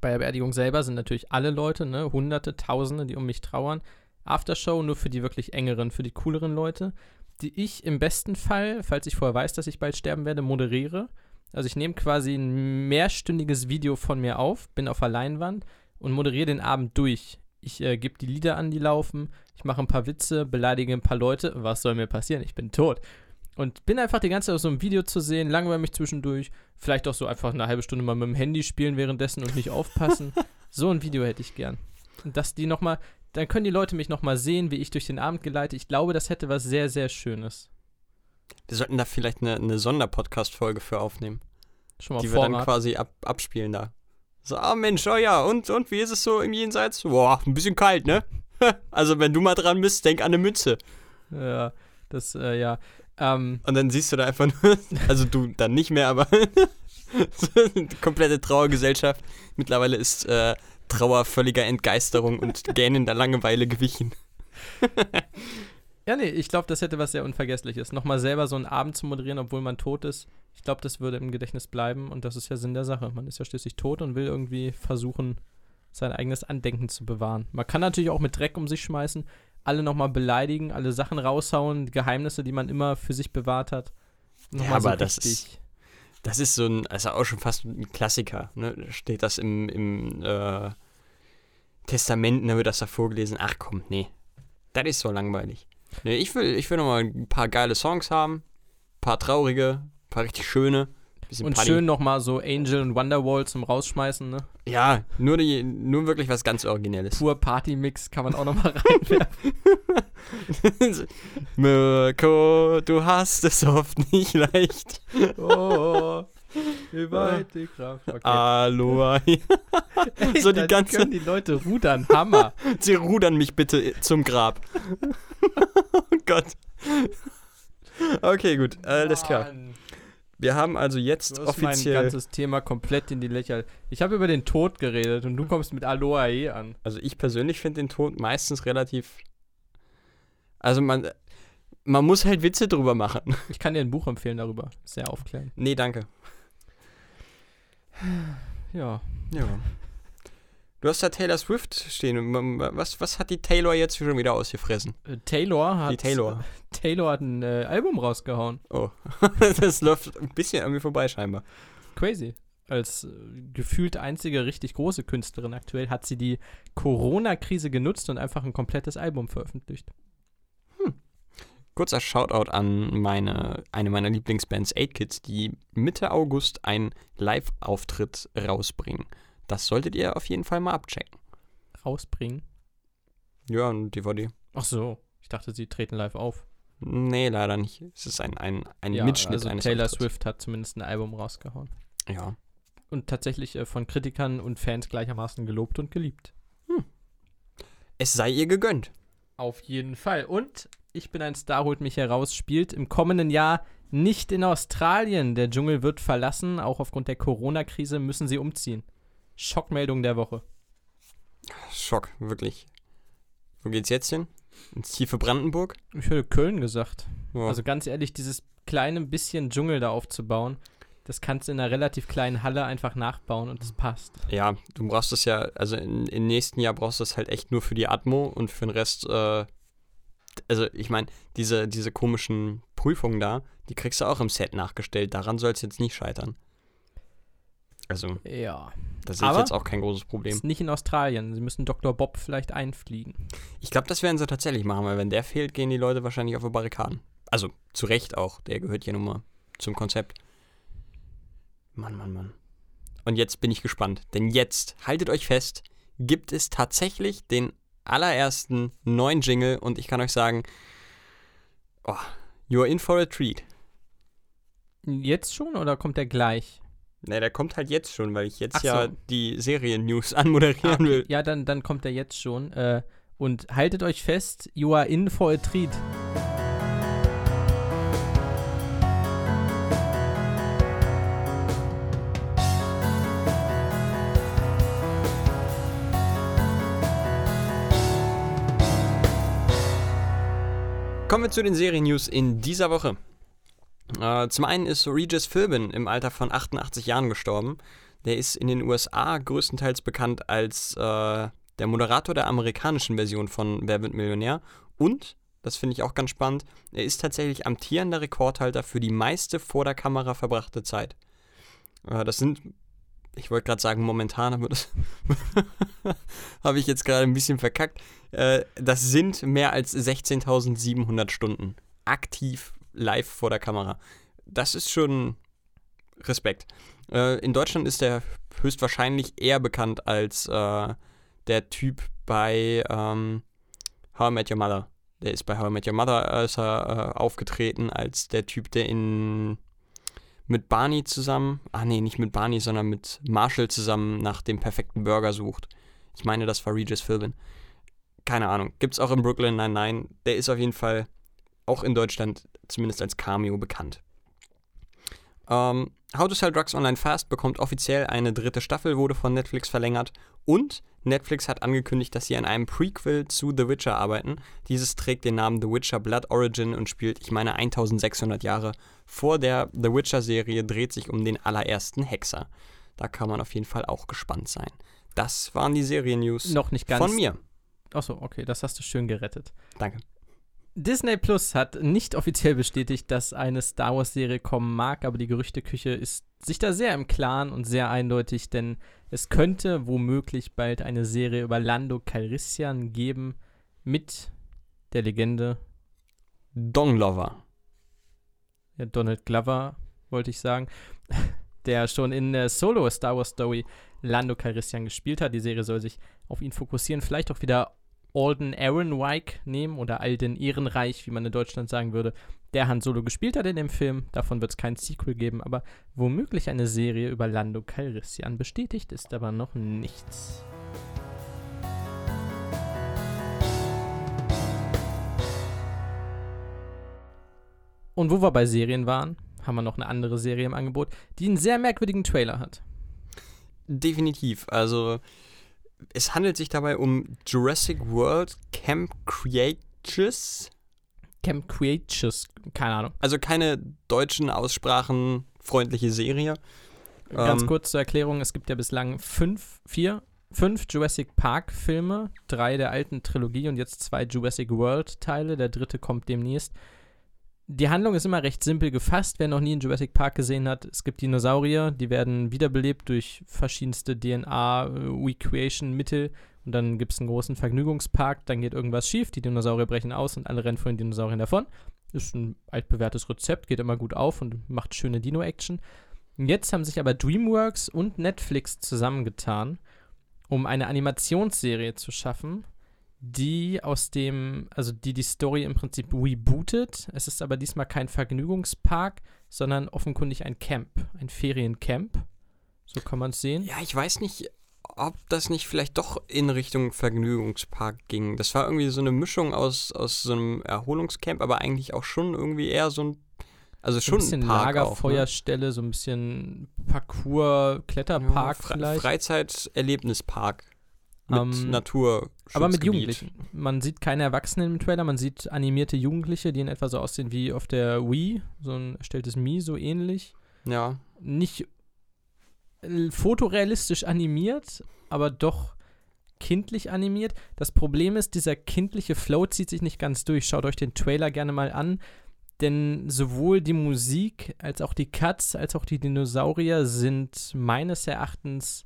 Bei der Beerdigung selber sind natürlich alle Leute, ne, Hunderte, Tausende, die um mich trauern. Aftershow nur für die wirklich engeren, für die cooleren Leute, die ich im besten Fall, falls ich vorher weiß, dass ich bald sterben werde, moderiere. Also ich nehme quasi ein mehrstündiges Video von mir auf, bin auf der Leinwand und moderiere den Abend durch. Ich äh, gebe die Lieder an, die laufen. Ich mache ein paar Witze, beleidige ein paar Leute. Was soll mir passieren? Ich bin tot. Und bin einfach die ganze Zeit auf so einem Video zu sehen, langweile mich zwischendurch. Vielleicht auch so einfach eine halbe Stunde mal mit dem Handy spielen währenddessen und nicht aufpassen. [laughs] so ein Video hätte ich gern. Und dass die nochmal, dann können die Leute mich nochmal sehen, wie ich durch den Abend geleite. Ich glaube, das hätte was sehr, sehr Schönes. Wir sollten da vielleicht eine, eine Sonderpodcast-Folge für aufnehmen, Schon mal die wir dann quasi ab, abspielen da. So, ah Mensch, oh ja, und, und wie ist es so im Jenseits? Boah, ein bisschen kalt, ne? [laughs] also wenn du mal dran bist, denk an eine Mütze. Ja, das, äh, ja. Ähm, Und dann siehst du da einfach nur, [laughs] also du dann nicht mehr, aber eine [laughs] komplette Trauergesellschaft. Mittlerweile ist äh, Trauer völliger Entgeisterung und gähnender Langeweile gewichen. Ja, nee, ich glaube, das hätte was sehr Unvergessliches. Nochmal selber so einen Abend zu moderieren, obwohl man tot ist. Ich glaube, das würde im Gedächtnis bleiben und das ist ja Sinn der Sache. Man ist ja schließlich tot und will irgendwie versuchen, sein eigenes Andenken zu bewahren. Man kann natürlich auch mit Dreck um sich schmeißen, alle nochmal beleidigen, alle Sachen raushauen, Geheimnisse, die man immer für sich bewahrt hat. Noch Ja, aber das richtig- ist- Das ist so ein, also auch schon fast ein Klassiker. Ne? Steht das im, im äh, Testament, ne, wird das da vorgelesen. Ach komm, nee. Das ist so langweilig. Nee, ich will, ich will nochmal ein paar geile Songs haben. Ein paar traurige, ein paar richtig schöne. Und Party. schön nochmal so Angel und Wonderwall zum Rausschmeißen, ne? Ja, nur, die, nur wirklich was ganz Originelles. Pur Party-Mix kann man auch nochmal [laughs] reinwerfen. [laughs] Mirko, du hast es oft nicht leicht. oh, wie weit die Kraft. Okay. Aloha. [laughs] Ey, so die ganze- können die Leute rudern, Hammer. Sie rudern mich bitte zum Grab. Gott. Okay, gut, alles klar. Wir haben also jetzt Du hast mein offiziell. ganzes Thema komplett in die Lächer. Ich habe über den Tod geredet und du kommst mit Aloha an. Also ich persönlich finde den Tod meistens relativ. Also man. Man muss halt Witze drüber machen. [laughs] Ich kann dir ein Buch empfehlen darüber. Sehr aufklärend. Nee, danke. Ja. Ja. Du hast da Taylor Swift stehen. Was, was hat die Taylor jetzt schon wieder ausgefressen? Äh, Taylor hat. Die Taylor. [laughs] Taylor hat ein äh, Album rausgehauen. Oh. [laughs] das läuft ein bisschen an mir vorbei scheinbar. Crazy. als äh, gefühlt einzige richtig große Künstlerin aktuell, hat sie die Corona-Krise genutzt und einfach ein komplettes Album veröffentlicht. Kurzer Shoutout an meine, eine meiner Lieblingsbands 8 Kids, die Mitte August einen Live-Auftritt rausbringen. Das solltet ihr auf jeden Fall mal abchecken. Rausbringen. Ja, ein DVD. Ach so, ich dachte, sie treten live auf. Nee, leider nicht. Es ist ein, ein, ein ja, Mitschnitt also eines Taylor Auftritts. Swift hat zumindest ein Album rausgehauen. Ja. Und tatsächlich äh, von Kritikern und Fans gleichermaßen gelobt und geliebt. Es sei ihr gegönnt. Auf jeden Fall. Und Ich bin ein Star holt mich heraus spielt im kommenden Jahr nicht in Australien. Der Dschungel wird verlassen. Auch aufgrund der Corona-Krise müssen sie umziehen. Schockmeldung der Woche. Schock, wirklich. Wo geht's jetzt hin? Ins tiefe Brandenburg? Ich hätte Köln gesagt. Ja. Also ganz ehrlich, dieses kleine bisschen Dschungel da aufzubauen, das kannst du in einer relativ kleinen Halle einfach nachbauen und das passt. Ja, du brauchst das ja, also in, im nächsten Jahr brauchst du das halt echt nur für die Atmo und für den Rest, äh, also ich meine, diese, diese komischen Prüfungen da, die kriegst du auch im Set nachgestellt. Daran soll es jetzt nicht scheitern. Also, Ja. da sehe ich Aber- jetzt auch kein großes Problem. Ist nicht in Australien. Sie müssen Dr. Bob vielleicht einfliegen. Ich glaube, das werden sie tatsächlich machen, weil wenn der fehlt, gehen die Leute wahrscheinlich auf die Barrikaden. Also, zu Recht auch. Der gehört ja nun mal zum Konzept. Mann, Mann, Mann. Und jetzt bin ich gespannt. Denn jetzt, haltet euch fest, gibt es tatsächlich den allerersten neuen Jingle und ich kann euch sagen, oh, you're in for a treat. Jetzt schon oder kommt der gleich? Ne, der kommt halt jetzt schon, weil ich jetzt Ach ja so. die Serien-News [laughs] anmoderieren okay. will. Ja, dann, dann kommt der jetzt schon. Äh, und haltet euch fest, you are in for a treat. Kommen wir zu den Serien-News in dieser Woche. Äh, zum einen ist Regis Philbin im Alter von 88 Jahren gestorben. Der ist in den USA größtenteils bekannt als äh, der Moderator der amerikanischen Version von Wer wird Millionär. Und, das finde ich auch ganz spannend, er ist tatsächlich amtierender Rekordhalter für die meiste vor der Kamera verbrachte Zeit. Äh, das sind, ich wollte gerade sagen momentan, aber das [laughs] habe ich jetzt gerade ein bisschen verkackt. Äh, das sind mehr als 16.700 Stunden aktiv live vor der Kamera. Das ist schon Respekt. Äh, in Deutschland ist er höchstwahrscheinlich eher bekannt als äh, der Typ bei ähm, How I Met Your Mother. Der ist bei How I Met Your Mother ist er, äh, aufgetreten als der Typ, der in mit Barney zusammen, ah nee, nicht mit Barney, sondern mit Marshall zusammen nach dem perfekten Burger sucht. Ich meine, das war Regis Philbin. Keine Ahnung. Gibt's auch in Brooklyn Nine-Nine. Der ist auf jeden Fall auch in Deutschland zumindest als Cameo bekannt. Ähm, How to Sell Drugs Online Fast bekommt offiziell eine dritte Staffel, wurde von Netflix verlängert und Netflix hat angekündigt, dass sie an einem Prequel zu The Witcher arbeiten. Dieses trägt den Namen The Witcher Blood Origin und spielt, ich meine, 1600 Jahre vor der The Witcher-Serie, dreht sich um den allerersten Hexer. Da kann man auf jeden Fall auch gespannt sein. Das waren die Serien-News Noch nicht ganz. von mir. Achso, okay, das hast du schön gerettet. Danke. Disney Plus hat nicht offiziell bestätigt, dass eine Star Wars-Serie kommen mag, aber die Gerüchteküche ist sich da sehr im Klaren und sehr eindeutig, denn es könnte womöglich bald eine Serie über Lando Calrissian geben mit der Legende Dong Lover. ja, Donald Glover, wollte ich sagen, [laughs] der schon in der Solo Star Wars Story Lando Calrissian gespielt hat. Die Serie soll sich auf ihn fokussieren, vielleicht auch wieder Alden Ehrenreich nehmen oder Alden Ehrenreich, wie man in Deutschland sagen würde, der Han Solo gespielt hat in dem Film. Davon wird es kein Sequel geben, aber womöglich eine Serie über Lando Calrissian. Bestätigt ist aber noch nichts. Und wo wir bei Serien waren, haben wir noch eine andere Serie im Angebot, die einen sehr merkwürdigen Trailer hat. Definitiv. Also, es handelt sich dabei um Jurassic World Camp Creatures. Camp Creatures, keine Ahnung. Also keine deutschen Aussprachen freundliche Serie. Ganz Ähm, kurz zur Erklärung: Es gibt ja bislang fünf, vier, fünf Jurassic Park-Filme, drei der alten Trilogie und jetzt zwei Jurassic World-Teile. Der dritte kommt demnächst. Die Handlung ist immer recht simpel gefasst. Wer noch nie in Jurassic Park gesehen hat, es gibt Dinosaurier, die werden wiederbelebt durch verschiedenste DNA-Recreation-Mittel. Und dann gibt es einen großen Vergnügungspark, dann geht irgendwas schief, die Dinosaurier brechen aus und alle rennen von den Dinosauriern davon. Ist ein altbewährtes Rezept, geht immer gut auf und macht schöne Dino-Action. Jetzt haben sich aber DreamWorks und Netflix zusammengetan, um eine Animationsserie zu schaffen, die aus dem, also die die Story im Prinzip rebootet. Es ist aber diesmal kein Vergnügungspark, sondern offenkundig ein Camp, ein Feriencamp. So kann man es sehen. Ja, ich weiß nicht, ob das nicht vielleicht doch in Richtung Vergnügungspark ging. Das war irgendwie so eine Mischung aus, aus so einem Erholungscamp, aber eigentlich auch schon irgendwie eher so ein also schon ein bisschen Park Lagerfeuerstelle, auch, ne? so ein bisschen Parcours, Kletterpark ja, Fre vielleicht. Freizeiterlebnispark mit Ähm, Natur. Aber mit Jugendlichen. Man sieht keine Erwachsenen im Trailer, man sieht animierte Jugendliche, die in etwa so aussehen wie auf der Wii, so ein erstelltes Mii, so ähnlich. Ja. Nicht äh, fotorealistisch animiert, aber doch kindlich animiert. Das Problem ist, dieser kindliche Flow zieht sich nicht ganz durch. Schaut euch den Trailer gerne mal an, denn sowohl die Musik als auch die Cuts als auch die Dinosaurier sind meines Erachtens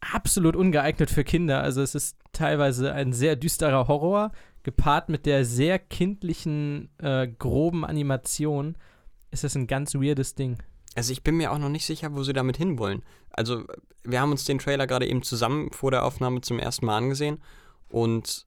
absolut ungeeignet für Kinder. Also es ist teilweise ein sehr düsterer Horror, gepaart mit der sehr kindlichen, äh, groben Animation. Ist das ein ganz weirdes Ding. Also ich bin mir auch noch nicht sicher, wo sie damit hinwollen. Also wir haben uns den Trailer gerade eben zusammen vor der Aufnahme zum ersten Mal angesehen und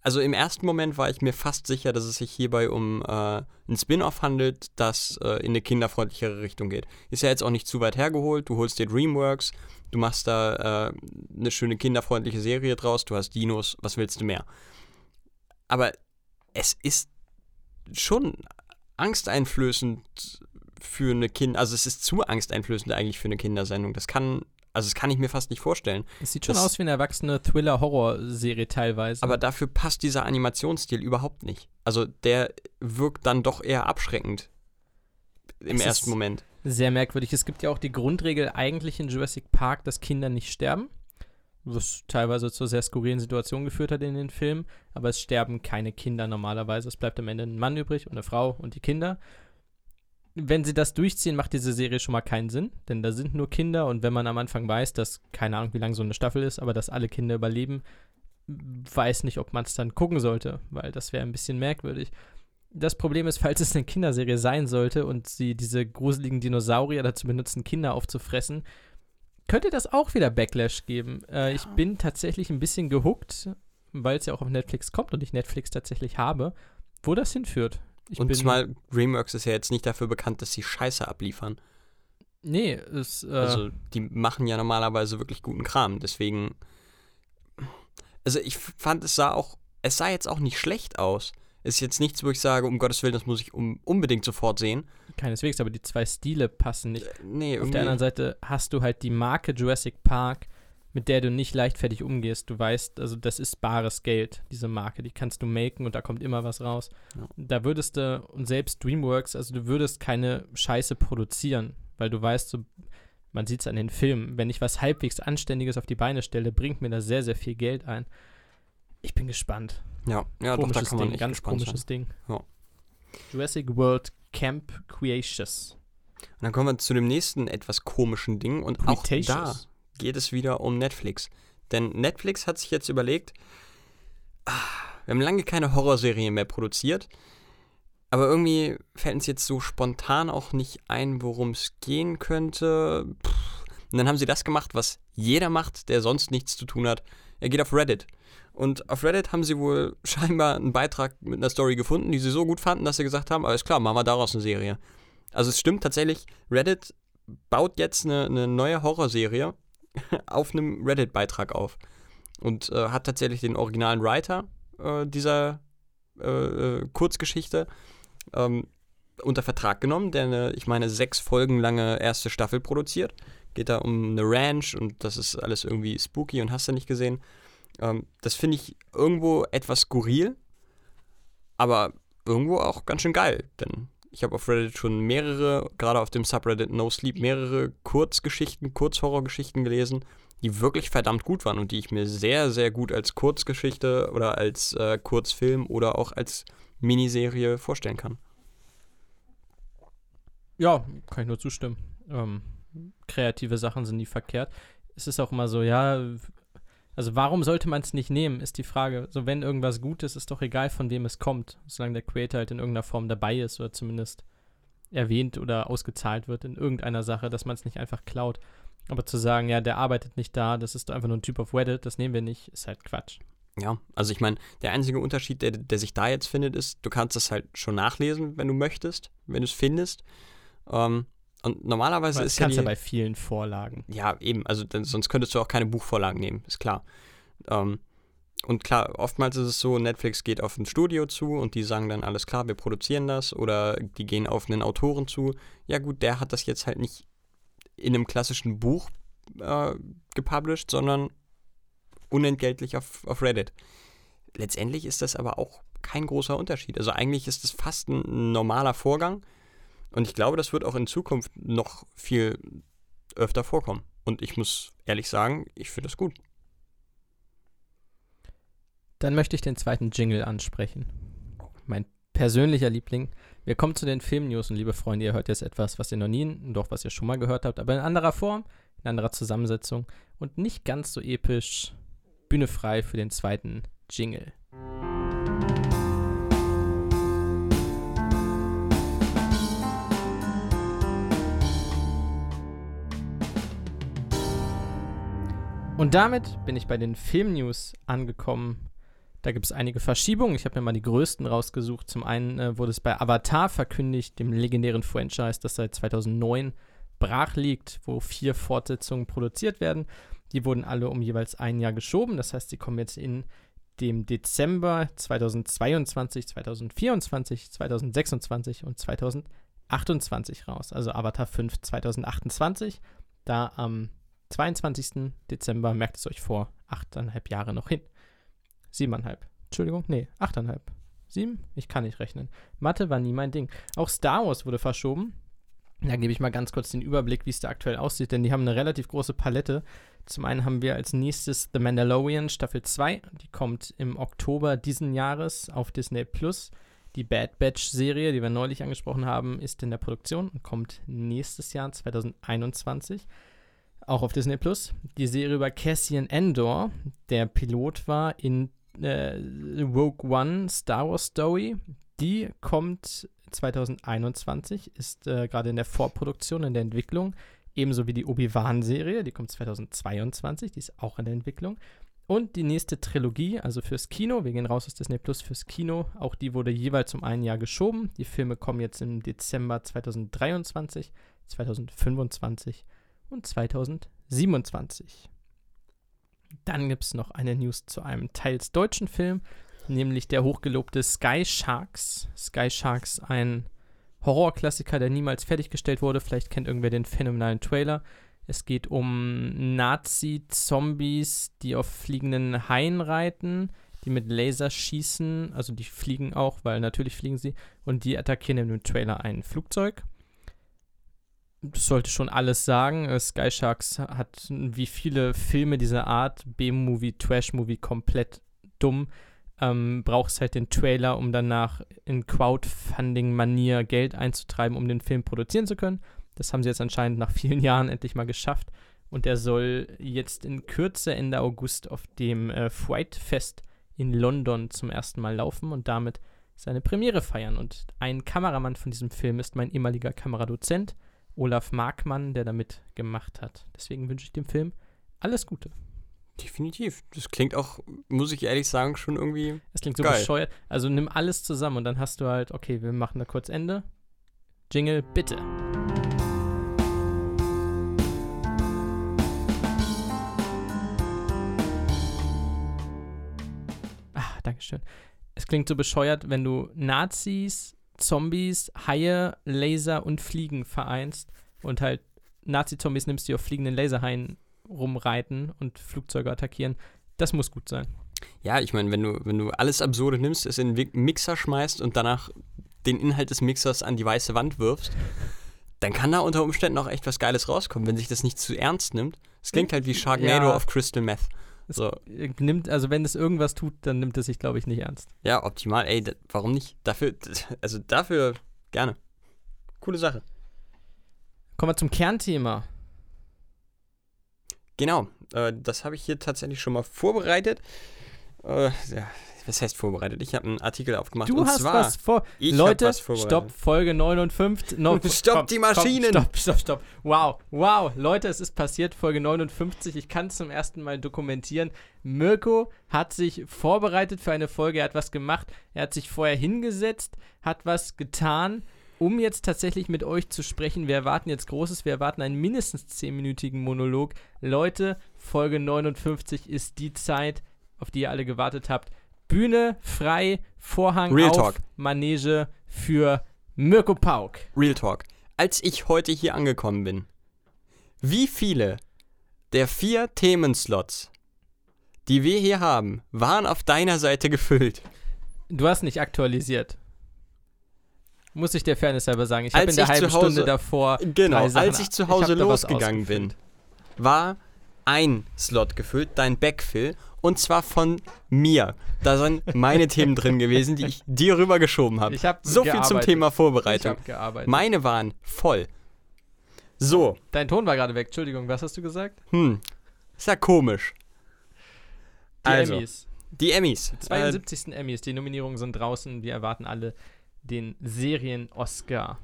also im ersten Moment war ich mir fast sicher, dass es sich hierbei um äh, ein Spin-off handelt, das äh, in eine kinderfreundlichere Richtung geht. Ist ja jetzt auch nicht zu weit hergeholt. Du holst dir DreamWorks, du machst da äh, eine schöne kinderfreundliche Serie draus, du hast Dinos, was willst du mehr? Aber es ist schon angsteinflößend für eine Kind, also es ist zu angsteinflößend eigentlich für eine Kindersendung. Das kann, also das kann ich mir fast nicht vorstellen. Es sieht schon Das- aus wie eine erwachsene Thriller-Horror-Serie teilweise. Aber dafür passt dieser Animationsstil überhaupt nicht. Also der wirkt dann doch eher abschreckend im ist- ersten Moment. Sehr merkwürdig. Es gibt ja auch die Grundregel eigentlich in Jurassic Park, dass Kinder nicht sterben. Was teilweise zu sehr skurrilen Situationen geführt hat in den Filmen. Aber es sterben keine Kinder normalerweise. Es bleibt am Ende ein Mann übrig und eine Frau und die Kinder. Wenn sie das durchziehen, macht diese Serie schon mal keinen Sinn. Denn da sind nur Kinder und wenn man am Anfang weiß, dass, keine Ahnung, wie lang so eine Staffel ist, aber dass alle Kinder überleben, weiß nicht, ob man es dann gucken sollte, weil das wäre ein bisschen merkwürdig. Das Problem ist, falls es eine Kinderserie sein sollte und sie diese gruseligen Dinosaurier dazu benutzen, Kinder aufzufressen, könnte das auch wieder Backlash geben. Äh, Ich bin tatsächlich ein bisschen gehuckt, weil es ja auch auf Netflix kommt und ich Netflix tatsächlich habe, wo das hinführt. Ich Und bin, zumal DreamWorks ist ja jetzt nicht dafür bekannt, dass sie Scheiße abliefern. Nee, es, äh, Also die machen ja normalerweise wirklich guten Kram. Deswegen. Also ich fand, es sah auch. Es sah jetzt auch nicht schlecht aus. Ist jetzt nichts, wo ich sage, um Gottes Willen, das muss ich um, unbedingt sofort sehen. keineswegs, aber die zwei Stile passen nicht. Nee, Auf irgendwie. der anderen Seite hast du halt die Marke Jurassic Park, mit der du nicht leichtfertig umgehst. Du weißt, also das ist bares Geld, diese Marke. Die kannst du maken und da kommt immer was raus. Ja. Da würdest du, und selbst DreamWorks, also du würdest keine Scheiße produzieren, weil du weißt, so, man sieht es an den Filmen, wenn ich was halbwegs Anständiges auf die Beine stelle, bringt mir das sehr, sehr viel Geld ein. Ich bin gespannt. Ja, ja doch, da komisches kann man Ding, ganz komisches sein. Ding. Ja. Jurassic World Camp Creatious. Und dann kommen wir zu dem nächsten etwas komischen Ding und auch da geht es wieder um Netflix. Denn Netflix hat sich jetzt überlegt, ah, wir haben lange keine Horrorserien mehr produziert, aber irgendwie fällt uns jetzt so spontan auch nicht ein, worum es gehen könnte. Und dann haben sie das gemacht, was jeder macht, der sonst nichts zu tun hat. Er geht auf Reddit. Und auf Reddit haben sie wohl [laughs] scheinbar einen Beitrag mit einer Story gefunden, die sie so gut fanden, dass sie gesagt haben, alles klar, machen wir daraus eine Serie. Also es stimmt tatsächlich, Reddit baut jetzt eine, eine neue Horrorserie [laughs] auf einem Reddit-Beitrag auf. Und äh, hat tatsächlich den originalen Writer äh, dieser äh, äh, Kurzgeschichte ähm, unter Vertrag genommen, der eine, ich meine, sechs Folgen lange erste Staffel produziert. Geht da um eine Ranch und das ist alles irgendwie spooky und hast du nicht gesehen. Ähm, das finde ich irgendwo etwas skurril, aber irgendwo auch ganz schön geil, denn ich habe auf Reddit schon mehrere, gerade auf dem Subreddit No Sleep, mehrere Kurzgeschichten, Kurzhorrorgeschichten gelesen, die wirklich verdammt gut waren und die ich mir sehr, sehr gut als Kurzgeschichte oder als äh, Kurzfilm oder auch als Miniserie vorstellen kann. Ja, kann ich nur zustimmen. Ähm, kreative Sachen sind nie verkehrt. Es ist auch immer so, ja, also warum sollte man es nicht nehmen, ist die Frage. So, wenn irgendwas gut ist, ist doch egal, von wem es kommt, solange der Creator halt in irgendeiner Form dabei ist oder zumindest erwähnt oder ausgezahlt wird in irgendeiner Sache, dass man es nicht einfach klaut. Aber zu sagen, ja, der arbeitet nicht da, das ist einfach nur ein Typ auf Reddit, das nehmen wir nicht, ist halt Quatsch. Ja, also ich meine, der einzige Unterschied, der, der sich da jetzt findet, ist, du kannst das halt schon nachlesen, wenn du möchtest, wenn du es findest. Ähm, und normalerweise Aber ist das ja, kannst die, ja bei vielen Vorlagen. ja eben, also dann, sonst könntest du auch keine Buchvorlagen nehmen, ist klar. Ähm, und klar, oftmals ist es so, Netflix geht auf ein Studio zu und die sagen dann, alles klar, wir produzieren das. Oder die gehen auf einen Autoren zu. Ja gut, der hat das jetzt halt nicht in einem klassischen Buch äh, gepublished, sondern unentgeltlich auf, auf Reddit. Letztendlich ist das aber auch kein großer Unterschied. Also eigentlich ist das fast ein normaler Vorgang. Und ich glaube, das wird auch in Zukunft noch viel öfter vorkommen. Und ich muss ehrlich sagen, ich finde das gut. Dann möchte ich den zweiten Jingle ansprechen. Mein persönlicher Liebling. Wir kommen zu den Filmnews und liebe Freunde, ihr hört jetzt etwas, was ihr noch nie, doch was ihr schon mal gehört habt, aber in anderer Form, in anderer Zusammensetzung und nicht ganz so episch. Bühne frei für den zweiten Jingle. Und damit bin ich bei den Filmnews angekommen. Da gibt es einige Verschiebungen. Ich habe mir mal die größten rausgesucht. Zum einen äh, wurde es bei Avatar verkündigt, dem legendären Franchise, das seit 2009 brach liegt, wo vier Fortsetzungen produziert werden. Die wurden alle um jeweils ein Jahr geschoben. Das heißt, sie kommen jetzt in dem Dezember 2022, 2024, 2026 und 2028 raus. Also Avatar 5 2028. Da am 22. Dezember, merkt es euch vor, achteinhalb Jahre noch hin. Siebeneinhalb. Entschuldigung, nee, achteinhalb. Sieben? Ich kann nicht rechnen. Mathe war nie mein Ding. Auch Star Wars wurde verschoben. Da gebe ich mal ganz kurz den Überblick, wie es da aktuell aussieht, denn die haben eine relativ große Palette. Zum einen haben wir als nächstes The Mandalorian Staffel 2, die kommt im Oktober diesen Jahres auf Disney Plus. Die Bad Batch Serie, die wir neulich angesprochen haben, ist in der Produktion und kommt nächstes Jahr 2021 auch auf Disney Plus. Die Serie über Cassian Endor, der Pilot war in äh, Rogue One Star Wars Story, die kommt 2021, ist äh, gerade in der Vorproduktion, in der Entwicklung, ebenso wie die Obi-Wan-Serie, die kommt 2022, die ist auch in der Entwicklung. Und die nächste Trilogie, also fürs Kino, wir gehen raus aus Disney Plus fürs Kino, auch die wurde jeweils um ein Jahr geschoben. Die Filme kommen jetzt im Dezember 2023, 2025 und 2027. Dann gibt es noch eine News zu einem teils deutschen Film, nämlich der hochgelobte Sky Sharks. Sky Sharks, ein Horrorklassiker, der niemals fertiggestellt wurde. Vielleicht kennt irgendwer den phänomenalen Trailer. Es geht um Nazi-Zombies, die auf fliegenden Haien reiten, die mit Laser schießen. Also die fliegen auch, weil natürlich fliegen sie. Und die attackieren in dem Trailer ein Flugzeug. Das sollte schon alles sagen. Äh, Sky Sharks hat wie viele Filme dieser Art, B-Movie, Trash-Movie, komplett dumm. Ähm, brauchst halt den Trailer, um danach in Crowdfunding-Manier Geld einzutreiben, um den Film produzieren zu können. Das haben sie jetzt anscheinend nach [laughs] vielen Jahren endlich mal geschafft. Und der soll jetzt in Kürze Ende August auf dem äh, Fright Fest in London zum ersten Mal laufen und damit seine Premiere feiern. Und ein Kameramann von diesem Film ist mein ehemaliger Kameradozent, Olaf Markmann, der damit gemacht hat. Deswegen wünsche ich dem Film alles Gute. Definitiv. Das klingt auch, muss ich ehrlich sagen, schon irgendwie. Es klingt so Geil. bescheuert. Also nimm alles zusammen und dann hast du halt, okay, wir machen da kurz Ende. Jingle, bitte. Ah, Dankeschön. Es klingt so bescheuert, wenn du Nazis, Zombies, Haie, Laser und Fliegen vereinst und halt Nazi-Zombies nimmst, die auf fliegenden Laserhaien rumreiten und Flugzeuge attackieren. Das muss gut sein. Ja, ich meine, wenn du, wenn du alles Absurde nimmst, es in den Mixer schmeißt und danach den Inhalt des Mixers an die weiße Wand wirfst, dann kann da unter Umständen auch echt was Geiles rauskommen, wenn sich das nicht zu ernst nimmt. Es klingt halt wie Sharknado Ja. auf Crystal Meth. So. Äh, Nimmt, also wenn es irgendwas tut, dann nimmt es sich, glaube ich, nicht ernst. Ja, optimal. Ey, warum nicht? Dafür, also dafür gerne. Coole Sache. Kommen wir zum Kernthema. Genau, äh, das habe ich hier tatsächlich schon mal vorbereitet. Äh, ja, was heißt vorbereitet? Ich habe einen Artikel aufgemacht. Du und hast zwar, was vor. Leute, was vorbereitet. stopp, Folge 59. No, [laughs] Stopp die Maschinen! stopp, stopp, stopp. Wow, wow. Leute, es ist passiert, Folge 59. Ich kann es zum ersten Mal dokumentieren. Mirko hat sich vorbereitet für eine Folge. Er hat was gemacht. Er hat sich vorher hingesetzt, hat was getan, um jetzt tatsächlich mit euch zu sprechen. Wir erwarten jetzt Großes. Wir erwarten einen mindestens 10-minütigen Monolog. Leute, Folge 59 ist die Zeit, auf die ihr alle gewartet habt. Bühne frei, Vorhang Real auf, Talk. Manege für Mirko Pauk. Real Talk. Als ich heute hier angekommen bin, wie viele der vier Themenslots, die wir hier haben, waren auf deiner Seite gefüllt? Du hast nicht aktualisiert. Muss ich der Fairness halber sagen. Ich habe in der halben Stunde davor. Genau, als ich zu Hause losgegangen bin, war ein Slot gefüllt, dein Backfill, und zwar von mir. Da sind meine [laughs] Themen drin gewesen, die ich dir rübergeschoben habe. Ich habe So viel zum Thema Ich Vorbereitung. habe gearbeitet. Meine waren voll. So, Dein Ton war gerade weg. Entschuldigung, was hast du gesagt? hm, ist ja komisch. Die also, Emmys. die Emmys. Äh, 72. Emmys. Die Nominierungen sind draußen. Wir erwarten alle den Serien-Oscar.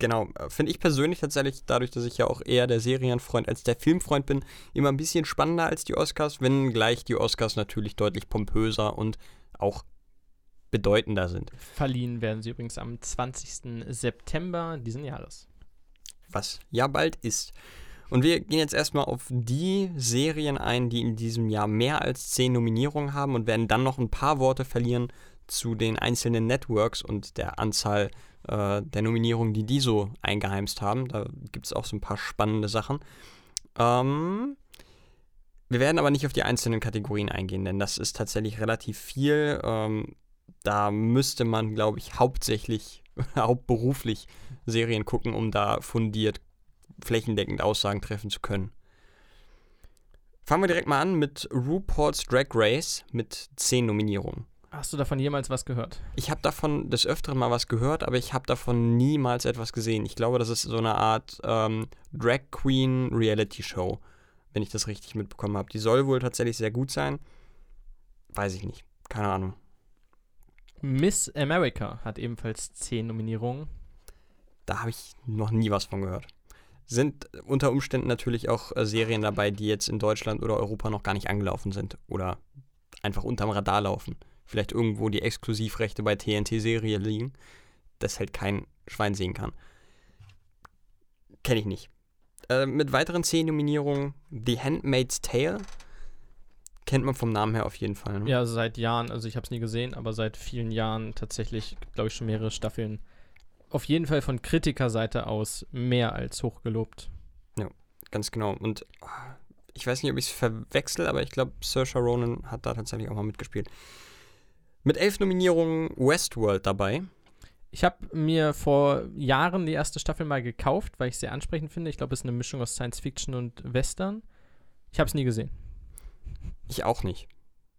Genau, äh, finde ich persönlich tatsächlich, dadurch, dass ich ja auch eher der Serienfreund als der Filmfreund bin, immer ein bisschen spannender als die Oscars, wenn gleich die Oscars natürlich deutlich pompöser und auch bedeutender sind. Verliehen werden sie übrigens am 20. September diesen Jahres. Was ja bald ist. Und wir gehen jetzt erstmal auf die Serien ein, die in diesem Jahr mehr als zehn Nominierungen haben und werden dann noch ein paar Worte verlieren zu den einzelnen Networks und der Anzahl äh, der Nominierungen, die die so eingeheimst haben. Da gibt es auch so ein paar spannende Sachen. Ähm, wir werden aber nicht auf die einzelnen Kategorien eingehen, denn das ist tatsächlich relativ viel. Ähm, da müsste man, glaube ich, hauptsächlich, [laughs] hauptberuflich Serien gucken, um da fundiert, flächendeckend Aussagen treffen zu können. Fangen wir direkt mal an mit RuPaul's Drag Race mit 10 Nominierungen. Hast du davon jemals was gehört? Ich habe davon des Öfteren mal was gehört, aber ich habe davon niemals etwas gesehen. Ich glaube, das ist so eine Art ähm, Drag Queen Reality Show, wenn ich das richtig mitbekommen habe. Die soll wohl tatsächlich sehr gut sein. Weiß ich nicht. Keine Ahnung. Miss America hat ebenfalls 10 Nominierungen. Da habe ich noch nie was von gehört. Sind unter Umständen natürlich auch äh, Serien dabei, die jetzt in Deutschland oder Europa noch gar nicht angelaufen sind oder einfach unterm Radar laufen. Vielleicht irgendwo die Exklusivrechte bei TNT-Serie liegen, das halt kein Schwein sehen kann. Kenne ich nicht. Äh, mit weiteren zehn Nominierungen The Handmaid's Tale. Kennt man vom Namen her auf jeden Fall. Ne? Ja, seit Jahren, also ich habe es nie gesehen, aber seit vielen Jahren tatsächlich, glaube ich, schon mehrere Staffeln. Auf jeden Fall von Kritikerseite aus mehr als hochgelobt. Ganz genau. Und ah, ich weiß nicht, ob ich es verwechsel, aber ich glaube, Saoirse Ronan hat da tatsächlich auch mal mitgespielt. Mit elf Nominierungen Westworld dabei. Ich habe mir vor Jahren die erste Staffel mal gekauft, weil ich es sehr ansprechend finde. Ich glaube, es ist eine Mischung aus Science Fiction und Western. Ich habe es nie gesehen. Ich auch nicht.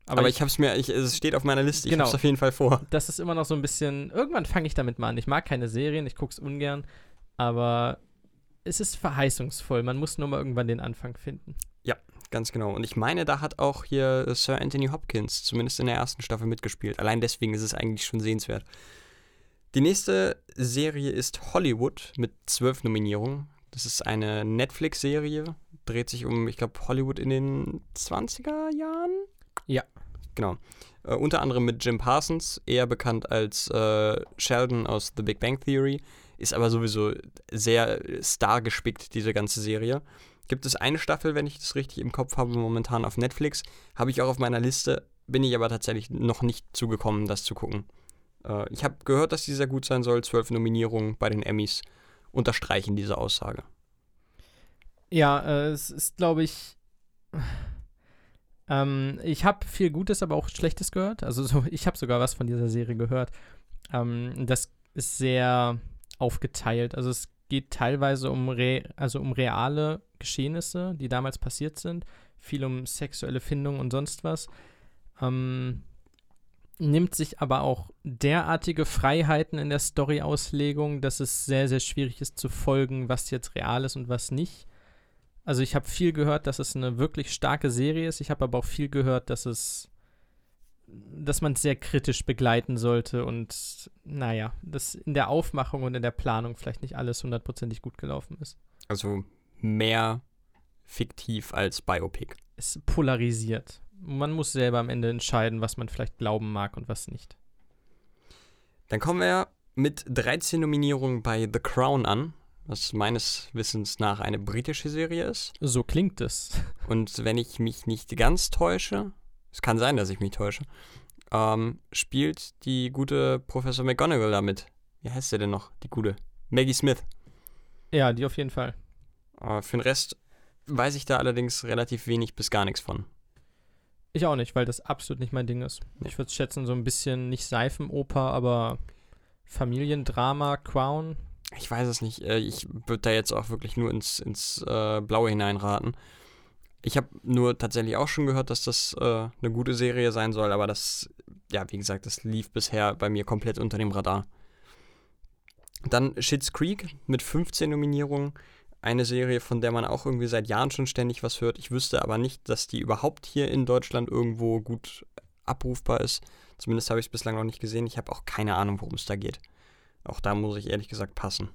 Aber, Aber, ich, ich, habe es mir, ich, es steht auf meiner Liste. Ich Genau. habe es auf jeden Fall vor. das ist immer noch so ein bisschen. Irgendwann fange ich damit mal an. Ich mag keine Serien, ich gucke es ungern, aber es ist verheißungsvoll. Man muss nur mal irgendwann den Anfang finden. Ganz genau. Und ich meine, da hat auch hier äh, Sir Anthony Hopkins zumindest in der ersten Staffel mitgespielt. Allein deswegen ist es eigentlich schon sehenswert. Die nächste Serie ist Hollywood mit zwölf Nominierungen. Das ist eine Netflix-Serie. Dreht sich um, ich glaube, Hollywood in den 20er Jahren? Ja. Genau. Äh, unter anderem mit Jim Parsons, eher bekannt als äh, Sheldon aus The Big Bang Theory. Ist aber sowieso sehr stargespickt, diese ganze Serie. Gibt es eine Staffel, wenn ich das richtig im Kopf habe, momentan auf Netflix. Habe ich auch auf meiner Liste, bin ich aber tatsächlich noch nicht zugekommen, das zu gucken. Äh, ich habe gehört, dass die sehr gut sein soll. Zwölf Nominierungen bei den Emmys unterstreichen diese Aussage. Ja, äh, es ist, glaube ich. Ähm, ich habe viel Gutes, aber auch Schlechtes gehört. Also so, ich habe sogar was von dieser Serie gehört. Ähm, das ist sehr aufgeteilt. Also es geht teilweise um, re also um reale Geschehnisse, die damals passiert sind. viel um sexuelle Findung und sonst was. Ähm, nimmt sich aber auch derartige Freiheiten in der Story-Auslegung, dass es sehr, sehr schwierig ist zu folgen, was jetzt real ist und was nicht. Also ich habe viel gehört, dass es eine wirklich starke Serie ist. Ich habe aber auch viel gehört, dass es, dass man es sehr kritisch begleiten sollte und naja, dass in der Aufmachung und in der Planung vielleicht nicht alles hundertprozentig gut gelaufen ist. Also mehr fiktiv als Biopic. Es polarisiert man muss selber am Ende entscheiden, was man vielleicht glauben mag und was nicht. Dann kommen wir mit 13 Nominierungen bei The Crown an, was meines Wissens nach eine britische Serie ist. So klingt es. Und wenn ich mich nicht ganz täusche, es kann sein, dass ich mich täusche, ähm, spielt die gute Professor McGonagall damit. Wie heißt sie denn noch? Die gute. Maggie Smith. Ja, die auf jeden Fall. Äh, für den Rest weiß ich da allerdings relativ wenig bis gar nichts von. Ich auch nicht, weil das absolut nicht mein Ding ist. Ich würde schätzen, so ein bisschen nicht Seifenoper, aber Familiendrama, Crown. Ich weiß es nicht. Äh, ich würde da jetzt auch wirklich nur ins, ins äh, Blaue hineinraten. Ich habe nur tatsächlich auch schon gehört, dass das äh, eine gute Serie sein soll, aber das, ja, wie gesagt, das lief bisher bei mir komplett unter dem Radar. Dann Shits Creek mit 15 Nominierungen eine Serie, von der man auch irgendwie seit Jahren schon ständig was hört. Ich wüsste aber nicht, dass die überhaupt hier in Deutschland irgendwo gut abrufbar ist. Zumindest habe ich es bislang noch nicht gesehen. Ich habe auch keine Ahnung, worum es da geht. Auch da muss ich ehrlich gesagt passen.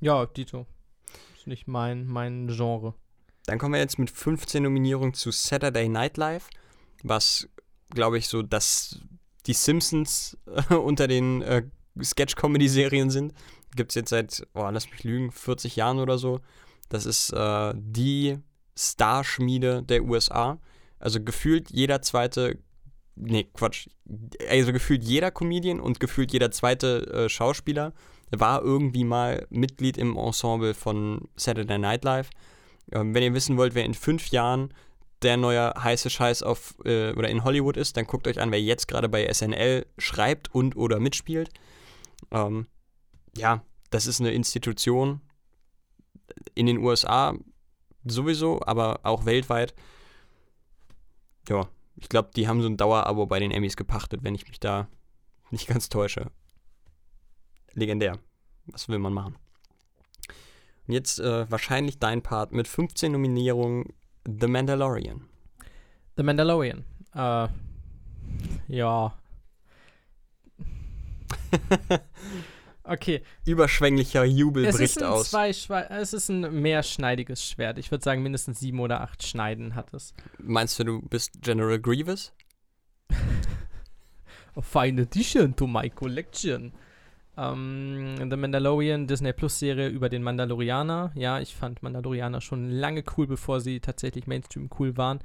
Ja, Dito. Nicht mein, mein Genre. Dann kommen wir jetzt mit 15 Nominierungen zu Saturday Night Live, was, glaube ich, so das die Simpsons äh, unter den äh, Sketch-Comedy-Serien sind gibt es jetzt seit, oh, lass mich lügen, 40 Jahren oder so. Das ist äh, die Starschmiede der USA. Also gefühlt jeder zweite, nee, Quatsch, also gefühlt jeder Comedian und gefühlt jeder zweite äh, Schauspieler war irgendwie mal Mitglied im Ensemble von Saturday Night Live. Ähm, wenn ihr wissen wollt, wer in fünf Jahren der neue heiße Scheiß auf äh, oder in Hollywood ist, dann guckt euch an, wer jetzt gerade bei SNL schreibt und oder mitspielt. Ähm, ja, das ist eine Institution in den USA sowieso, aber auch weltweit. Ja, ich glaube, die haben so ein Dauerabo bei den Emmys gepachtet, wenn ich mich da nicht ganz täusche. Legendär. Was will man machen? Und jetzt äh, wahrscheinlich dein Part mit 15 Nominierungen The Mandalorian. The Mandalorian. Äh, ja. [laughs] Okay. Überschwänglicher Jubel es bricht aus. Es ist ein mehrschneidiges Schwert. Ich würde sagen, mindestens sieben oder acht Schneiden hat es. Meinst du, du bist General Grievous? [laughs] A fine addition to my collection. Um, The Mandalorian Disney Plus Serie über den Mandalorianer. Ja, ich fand Mandalorianer schon lange cool, bevor sie tatsächlich Mainstream cool waren.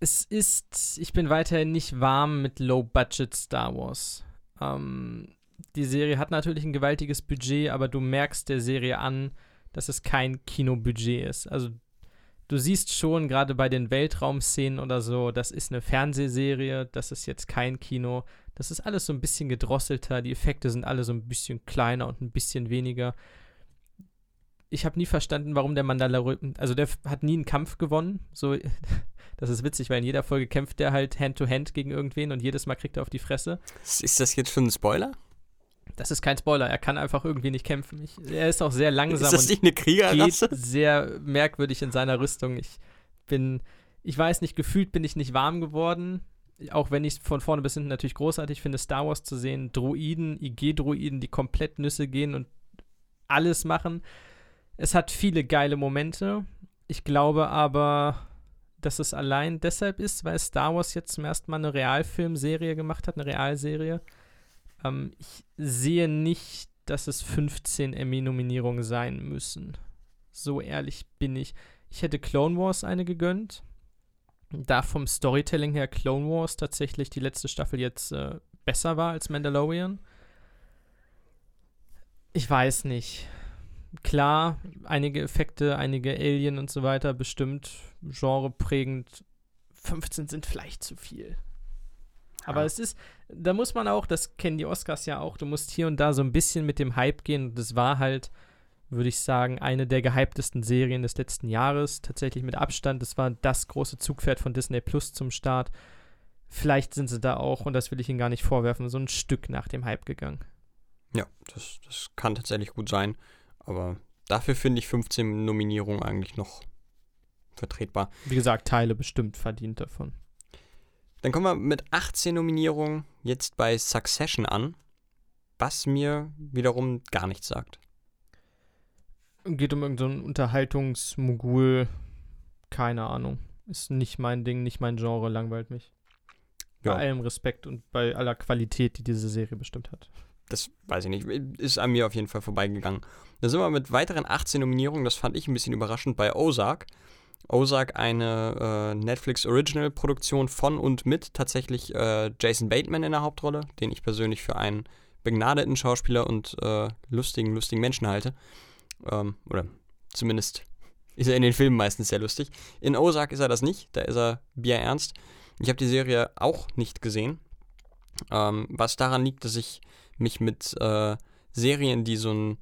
Es ist, ich bin weiterhin nicht warm mit Low-Budget Star Wars. Um, die Serie hat natürlich ein gewaltiges Budget, aber du merkst der Serie an, dass es kein Kinobudget ist. Also du siehst schon gerade bei den Weltraumszenen oder so, das ist eine Fernsehserie, das ist jetzt kein Kino. Das ist alles so ein bisschen gedrosselter, die Effekte sind alle so ein bisschen kleiner und ein bisschen weniger. Ich habe nie verstanden, warum der Mandalorian, also der hat nie einen Kampf gewonnen. So, [laughs] das ist witzig, weil in jeder Folge kämpft der halt Hand-to-Hand -hand gegen irgendwen und jedes Mal kriegt er auf die Fresse. Ist das jetzt schon ein Spoiler? Das ist kein Spoiler, er kann einfach irgendwie nicht kämpfen. Ich, er ist auch sehr langsam ist das nicht eine Kriegerrasse? geht sehr merkwürdig in seiner Rüstung. Ich bin, ich weiß nicht, gefühlt bin ich nicht warm geworden. Auch wenn ich von vorne bis hinten natürlich großartig finde, Star Wars zu sehen. Droiden, IG-Droiden, die komplett Nüsse gehen und alles machen. Es hat viele geile Momente. Ich glaube aber, dass es allein deshalb ist, weil Star Wars jetzt zum ersten Mal eine Realfilmserie gemacht hat, eine Realserie. Ähm, ich sehe nicht, dass es 15 Emmy-Nominierungen sein müssen. So ehrlich bin ich. Ich hätte Clone Wars eine gegönnt. Da vom Storytelling her Clone Wars tatsächlich die letzte Staffel jetzt äh, besser war als Mandalorian. Ich weiß nicht. Klar, einige Effekte, einige Alien und so weiter, bestimmt genreprägend. 15 sind vielleicht zu viel. Aber ja. es ist, da muss man auch, das kennen die Oscars ja auch, du musst hier und da so ein bisschen mit dem Hype gehen. Und das war halt würde ich sagen, eine der gehyptesten Serien des letzten Jahres. Tatsächlich mit Abstand. Das war das große Zugpferd von Disney Plus zum Start. Vielleicht sind sie da auch, und das will ich ihnen gar nicht vorwerfen, so ein Stück nach dem Hype gegangen. Ja, das, das kann tatsächlich gut sein. Aber dafür finde ich 15 Nominierungen eigentlich noch vertretbar. Wie gesagt, Teile bestimmt verdient davon. Dann kommen wir mit 18 Nominierungen jetzt bei Succession an, was mir wiederum gar nichts sagt. Geht um irgendeinen so Unterhaltungsmogul. Keine Ahnung. Ist nicht mein Ding, nicht mein Genre, langweilt mich. Ja. Bei allem Respekt und bei aller Qualität, die diese Serie bestimmt hat. Das weiß ich nicht. Ist an mir auf jeden Fall vorbeigegangen. Dann sind wir mit weiteren 18 Nominierungen, das fand ich ein bisschen überraschend, bei Ozark. Ozark, eine äh, Netflix-Original-Produktion von und mit tatsächlich äh, Jason Bateman in der Hauptrolle, den ich persönlich für einen begnadeten Schauspieler und äh, lustigen, lustigen Menschen halte. Ähm, oder zumindest ist er in den Filmen meistens sehr lustig. In Ozark ist er das nicht, da ist er bierernst. Ich habe die Serie auch nicht gesehen, ähm, was daran liegt, dass ich mich mit äh, Serien, die so einen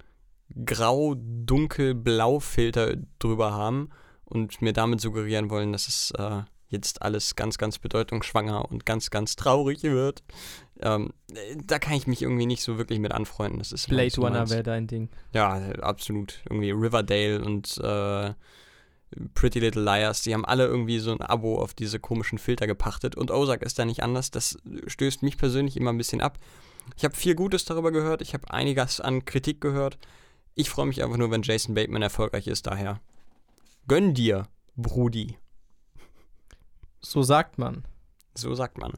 grau-dunkel-blau-Filter drüber haben und mir damit suggerieren wollen, dass es äh, jetzt alles ganz, ganz bedeutungsschwanger und ganz, ganz traurig wird. Ähm, da kann ich mich irgendwie nicht so wirklich mit anfreunden. Das ist Blade Runner wäre dein Ding. Ja, absolut. Irgendwie Riverdale und äh, Pretty Little Liars, die haben alle irgendwie so ein Abo auf diese komischen Filter gepachtet und Ozark ist da nicht anders. Das stößt mich persönlich immer ein bisschen ab. Ich habe viel Gutes darüber gehört, ich habe einiges an Kritik gehört. Ich freue mich einfach nur, wenn Jason Bateman erfolgreich ist, daher Gönn dir, Brudi. So sagt man. So sagt man.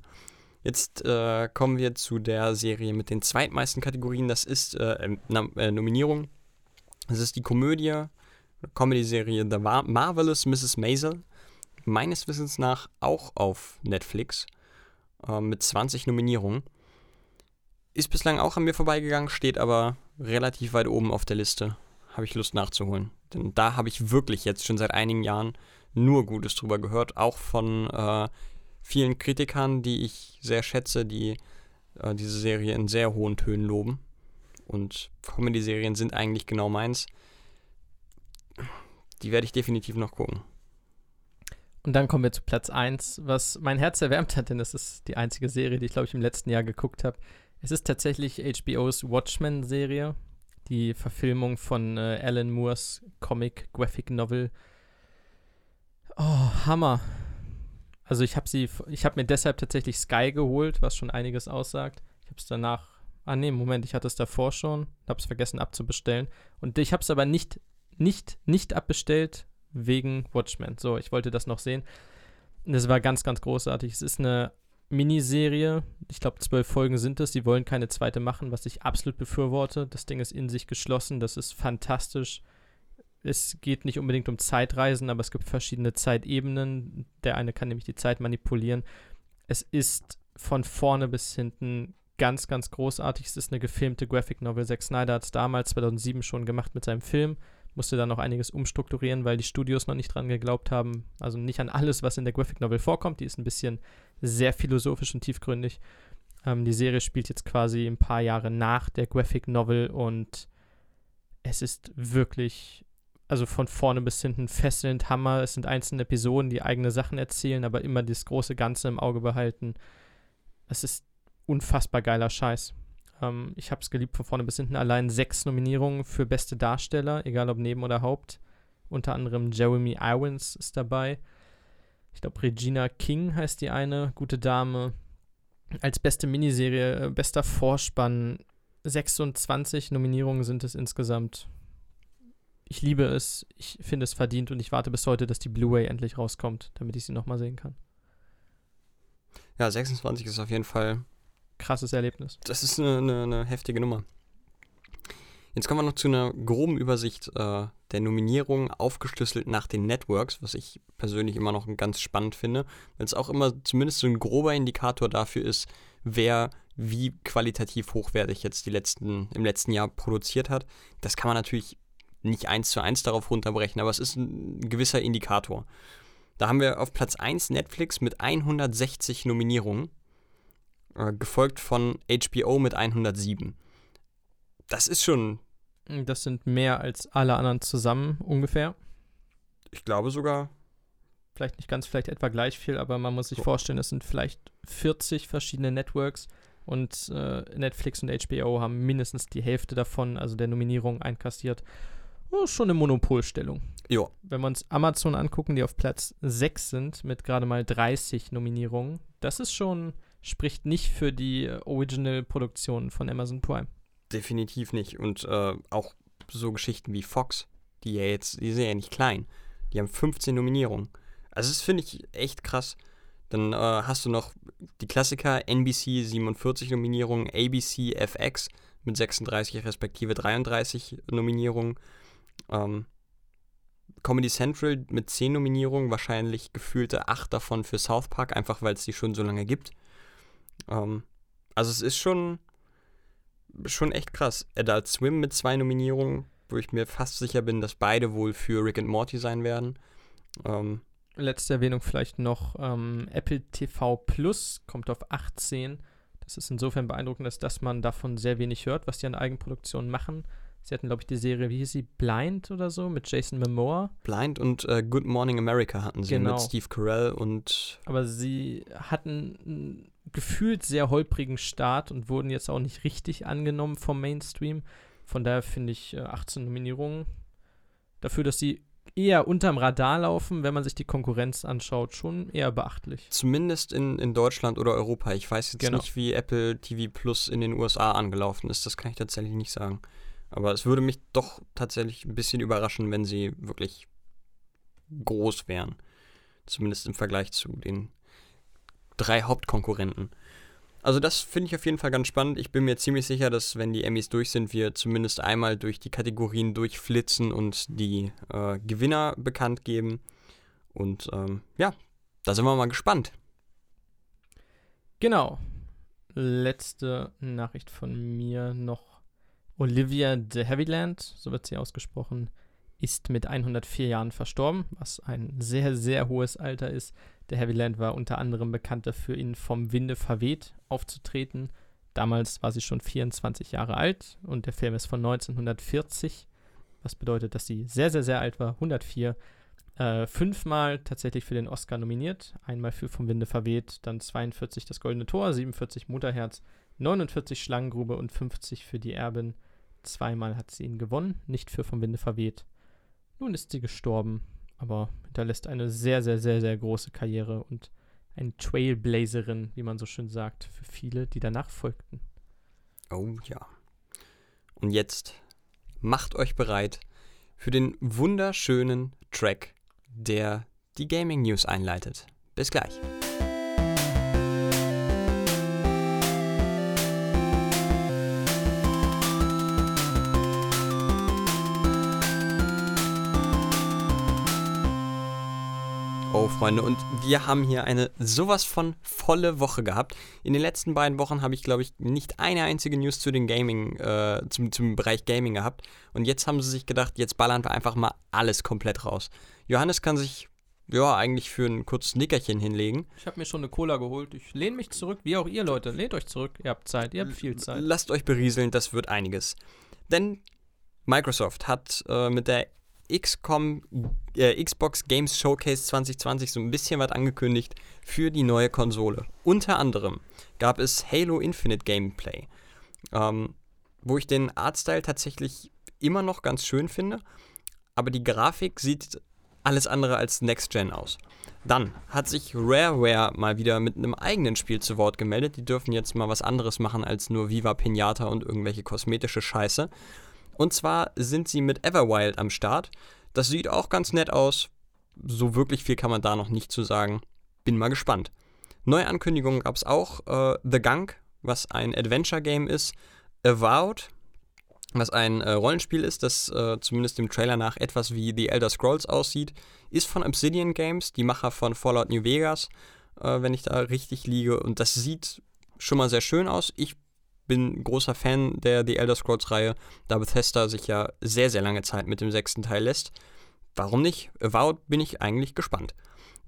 Jetzt äh, kommen wir zu der Serie mit den zweitmeisten Kategorien. Das ist äh, äh, Nominierung. Das ist die Komödie, Comedy-Serie The Mar Marvelous Mrs. Maisel. Meines Wissens nach auch auf Netflix. Äh, mit 20 Nominierungen. Ist bislang auch an mir vorbeigegangen, steht aber relativ weit oben auf der Liste. Habe ich Lust nachzuholen. Denn da habe ich wirklich jetzt schon seit einigen Jahren nur Gutes drüber gehört, auch von äh, vielen Kritikern, die ich sehr schätze, die äh, diese Serie in sehr hohen Tönen loben. Und Comedy-Serien sind eigentlich genau meins. Die werde ich definitiv noch gucken. Und dann kommen wir zu Platz 1, was mein Herz erwärmt hat, denn das ist die einzige Serie, die ich, glaube ich, im letzten Jahr geguckt habe. Es ist tatsächlich HBOs Watchmen-Serie die Verfilmung von äh, Alan Moores Comic Graphic Novel. Oh, Hammer. Also ich habe sie, ich habe mir deshalb tatsächlich Sky geholt, was schon einiges aussagt. Ich habe es danach, ah nee, Moment, ich hatte es davor schon, habe es vergessen abzubestellen. Und ich habe es aber nicht, nicht, nicht abbestellt wegen Watchmen. So, ich wollte das noch sehen. Und es war ganz, ganz großartig. Es ist eine Miniserie. Ich glaube, zwölf Folgen sind es. Die wollen keine zweite machen, was ich absolut befürworte. Das Ding ist in sich geschlossen. Das ist fantastisch. Es geht nicht unbedingt um Zeitreisen, aber es gibt verschiedene Zeitebenen. Der eine kann nämlich die Zeit manipulieren. Es ist von vorne bis hinten ganz, ganz großartig. Es ist eine gefilmte Graphic Novel. Zack Snyder hat es damals 2007 schon gemacht mit seinem Film musste dann noch einiges umstrukturieren, weil die Studios noch nicht dran geglaubt haben. Also nicht an alles, was in der Graphic Novel vorkommt. Die ist ein bisschen sehr philosophisch und tiefgründig. Ähm, die Serie spielt jetzt quasi ein paar Jahre nach der Graphic Novel und es ist wirklich, also von vorne bis hinten fesselnd Hammer. Es sind einzelne Episoden, die eigene Sachen erzählen, aber immer das große Ganze im Auge behalten. Es ist unfassbar geiler Scheiß. Ähm, ich habe es geliebt von vorne bis hinten. Allein sechs Nominierungen für beste Darsteller, egal ob Neben- oder Haupt. Unter anderem Jeremy Irons ist dabei. Ich glaube, Regina King heißt die eine, gute Dame. Als beste Miniserie, äh, bester Vorspann. 26 Nominierungen sind es insgesamt. Ich liebe es, ich finde es verdient und ich warte bis heute, dass die Blu-ray endlich rauskommt, damit ich sie nochmal sehen kann. Ja, 26 ist auf jeden Fall krasses Erlebnis. Das ist eine, eine, eine heftige Nummer. Jetzt kommen wir noch zu einer groben Übersicht äh, der Nominierungen, aufgeschlüsselt nach den Networks, was ich persönlich immer noch ganz spannend finde, weil es auch immer zumindest so ein grober Indikator dafür ist, wer wie qualitativ hochwertig jetzt die letzten, im letzten Jahr produziert hat. Das kann man natürlich nicht eins zu eins darauf runterbrechen, aber es ist ein gewisser Indikator. Da haben wir auf Platz 1 Netflix mit 160 Nominierungen äh, gefolgt von HBO mit 107. Das ist schon Das sind mehr als alle anderen zusammen ungefähr. Ich glaube sogar. Vielleicht nicht ganz, vielleicht etwa gleich viel, aber man muss sich So. vorstellen, es sind vielleicht 40 verschiedene Networks und äh, Netflix und HBO haben mindestens die Hälfte davon, also der Nominierung, einkassiert. Oh, schon eine Monopolstellung. Ja, Wenn wir uns Amazon angucken, die auf Platz 6 sind mit gerade mal 30 Nominierungen, das ist schon, spricht nicht für die äh, Original-Produktionen von Amazon Prime. definitiv nicht. Und äh, auch so Geschichten wie Fox, die ja jetzt, die sind ja nicht klein. Die haben 15 Nominierungen. Also das finde ich echt krass. Dann äh, hast du noch die Klassiker NBC 47 Nominierungen, ABC, FX mit 36 respektive 33 Nominierungen. Ähm, Comedy Central mit 10 Nominierungen, wahrscheinlich gefühlte 8 davon für South Park, einfach weil es die schon so lange gibt. Ähm, also es ist schon, schon echt krass. Adult Swim mit zwei Nominierungen, wo ich mir fast sicher bin, dass beide wohl für Rick and Morty sein werden. Ähm, Letzte Erwähnung vielleicht noch, ähm, Apple TV Plus kommt auf 18. Das ist insofern beeindruckend, dass, dass man davon sehr wenig hört, was die an Eigenproduktionen machen. Sie hatten, glaube ich, die Serie, wie hieß sie, Blind oder so, mit Jason Momoa. Blind und äh, Good Morning America hatten sie Genau. mit Steve Carell und Aber sie hatten einen gefühlt sehr holprigen Start und wurden jetzt auch nicht richtig angenommen vom Mainstream. Von daher finde ich äh, 18 Nominierungen dafür, dass sie eher unterm Radar laufen, wenn man sich die Konkurrenz anschaut, schon eher beachtlich. zumindest in, in Deutschland oder Europa. Ich weiß jetzt Genau. nicht, wie Apple TV Plus in den USA angelaufen ist. Das kann ich tatsächlich nicht sagen. Aber es würde mich doch tatsächlich ein bisschen überraschen, wenn sie wirklich groß wären. Zumindest im Vergleich zu den drei Hauptkonkurrenten. Also das finde ich auf jeden Fall ganz spannend. Ich bin mir ziemlich sicher, dass wenn die Emmys durch sind, wir zumindest einmal durch die Kategorien durchflitzen und die äh, Gewinner bekannt geben. Und ähm, ja, da sind wir mal gespannt. Genau. Letzte Nachricht von mir noch. Olivia de Havilland, so wird sie ausgesprochen, ist mit 104 Jahren verstorben, was ein sehr, sehr hohes Alter ist. Der Havilland war unter anderem bekannt dafür, in Vom Winde verweht aufzutreten. Damals war sie schon 24 Jahre alt und der Film ist von 1940, was bedeutet, dass sie sehr, sehr, sehr alt war, 104. Äh, fünfmal tatsächlich für den Oscar nominiert. Einmal für Vom Winde verweht, dann 42 das Goldene Tor, 47 Mutterherz, 49 Schlangengrube und 50 für die Erbin. Zweimal hat sie ihn gewonnen, nicht für Vom Winde verweht. Nun ist sie gestorben, aber hinterlässt eine sehr, sehr, sehr, sehr große Karriere und eine Trailblazerin, wie man so schön sagt, für viele, die danach folgten. Oh ja. Und jetzt macht euch bereit für den wunderschönen Track, der die Gaming News einleitet. Bis gleich. Freunde, und wir haben hier eine sowas von volle Woche gehabt. In den letzten beiden Wochen habe ich, glaube ich, nicht eine einzige News zu den Gaming, äh, zum, zum Bereich Gaming gehabt. Und jetzt haben sie sich gedacht, jetzt ballern wir einfach mal alles komplett raus. Johannes kann sich, ja, eigentlich für ein kurzes Nickerchen hinlegen. Ich habe mir schon eine Cola geholt. Ich lehne mich zurück, wie auch ihr Leute. Lehnt euch zurück. Ihr habt Zeit. Ihr habt viel Zeit. Lasst euch berieseln, das wird einiges. Denn Microsoft hat äh, mit der XCOM, äh, Xbox Games Showcase 2020 so ein bisschen was angekündigt für die neue Konsole. Unter anderem gab es Halo Infinite Gameplay, ähm, wo ich den Artstyle tatsächlich immer noch ganz schön finde, aber die Grafik sieht alles andere als Next Gen aus. Dann hat sich Rareware mal wieder mit einem eigenen Spiel zu Wort gemeldet. Die dürfen jetzt mal was anderes machen als nur Viva Pinata und irgendwelche kosmetische Scheiße. Und zwar sind sie mit Everwild am Start. Das sieht auch ganz nett aus. So wirklich viel kann man da noch nicht zu sagen. Bin mal gespannt. Neue Ankündigungen gab es auch. Äh, The Gunk, was ein Adventure-Game ist. Avowed, was ein äh, Rollenspiel ist, das äh, zumindest dem Trailer nach etwas wie The Elder Scrolls aussieht, ist von Obsidian Games, die Macher von Fallout New Vegas, äh, wenn ich da richtig liege. Und das sieht schon mal sehr schön aus. Ich bin großer Fan der The Elder Scrolls-Reihe, da Bethesda sich ja sehr, sehr lange Zeit mit dem sechsten Teil lässt. Warum nicht? Avowed bin ich eigentlich gespannt.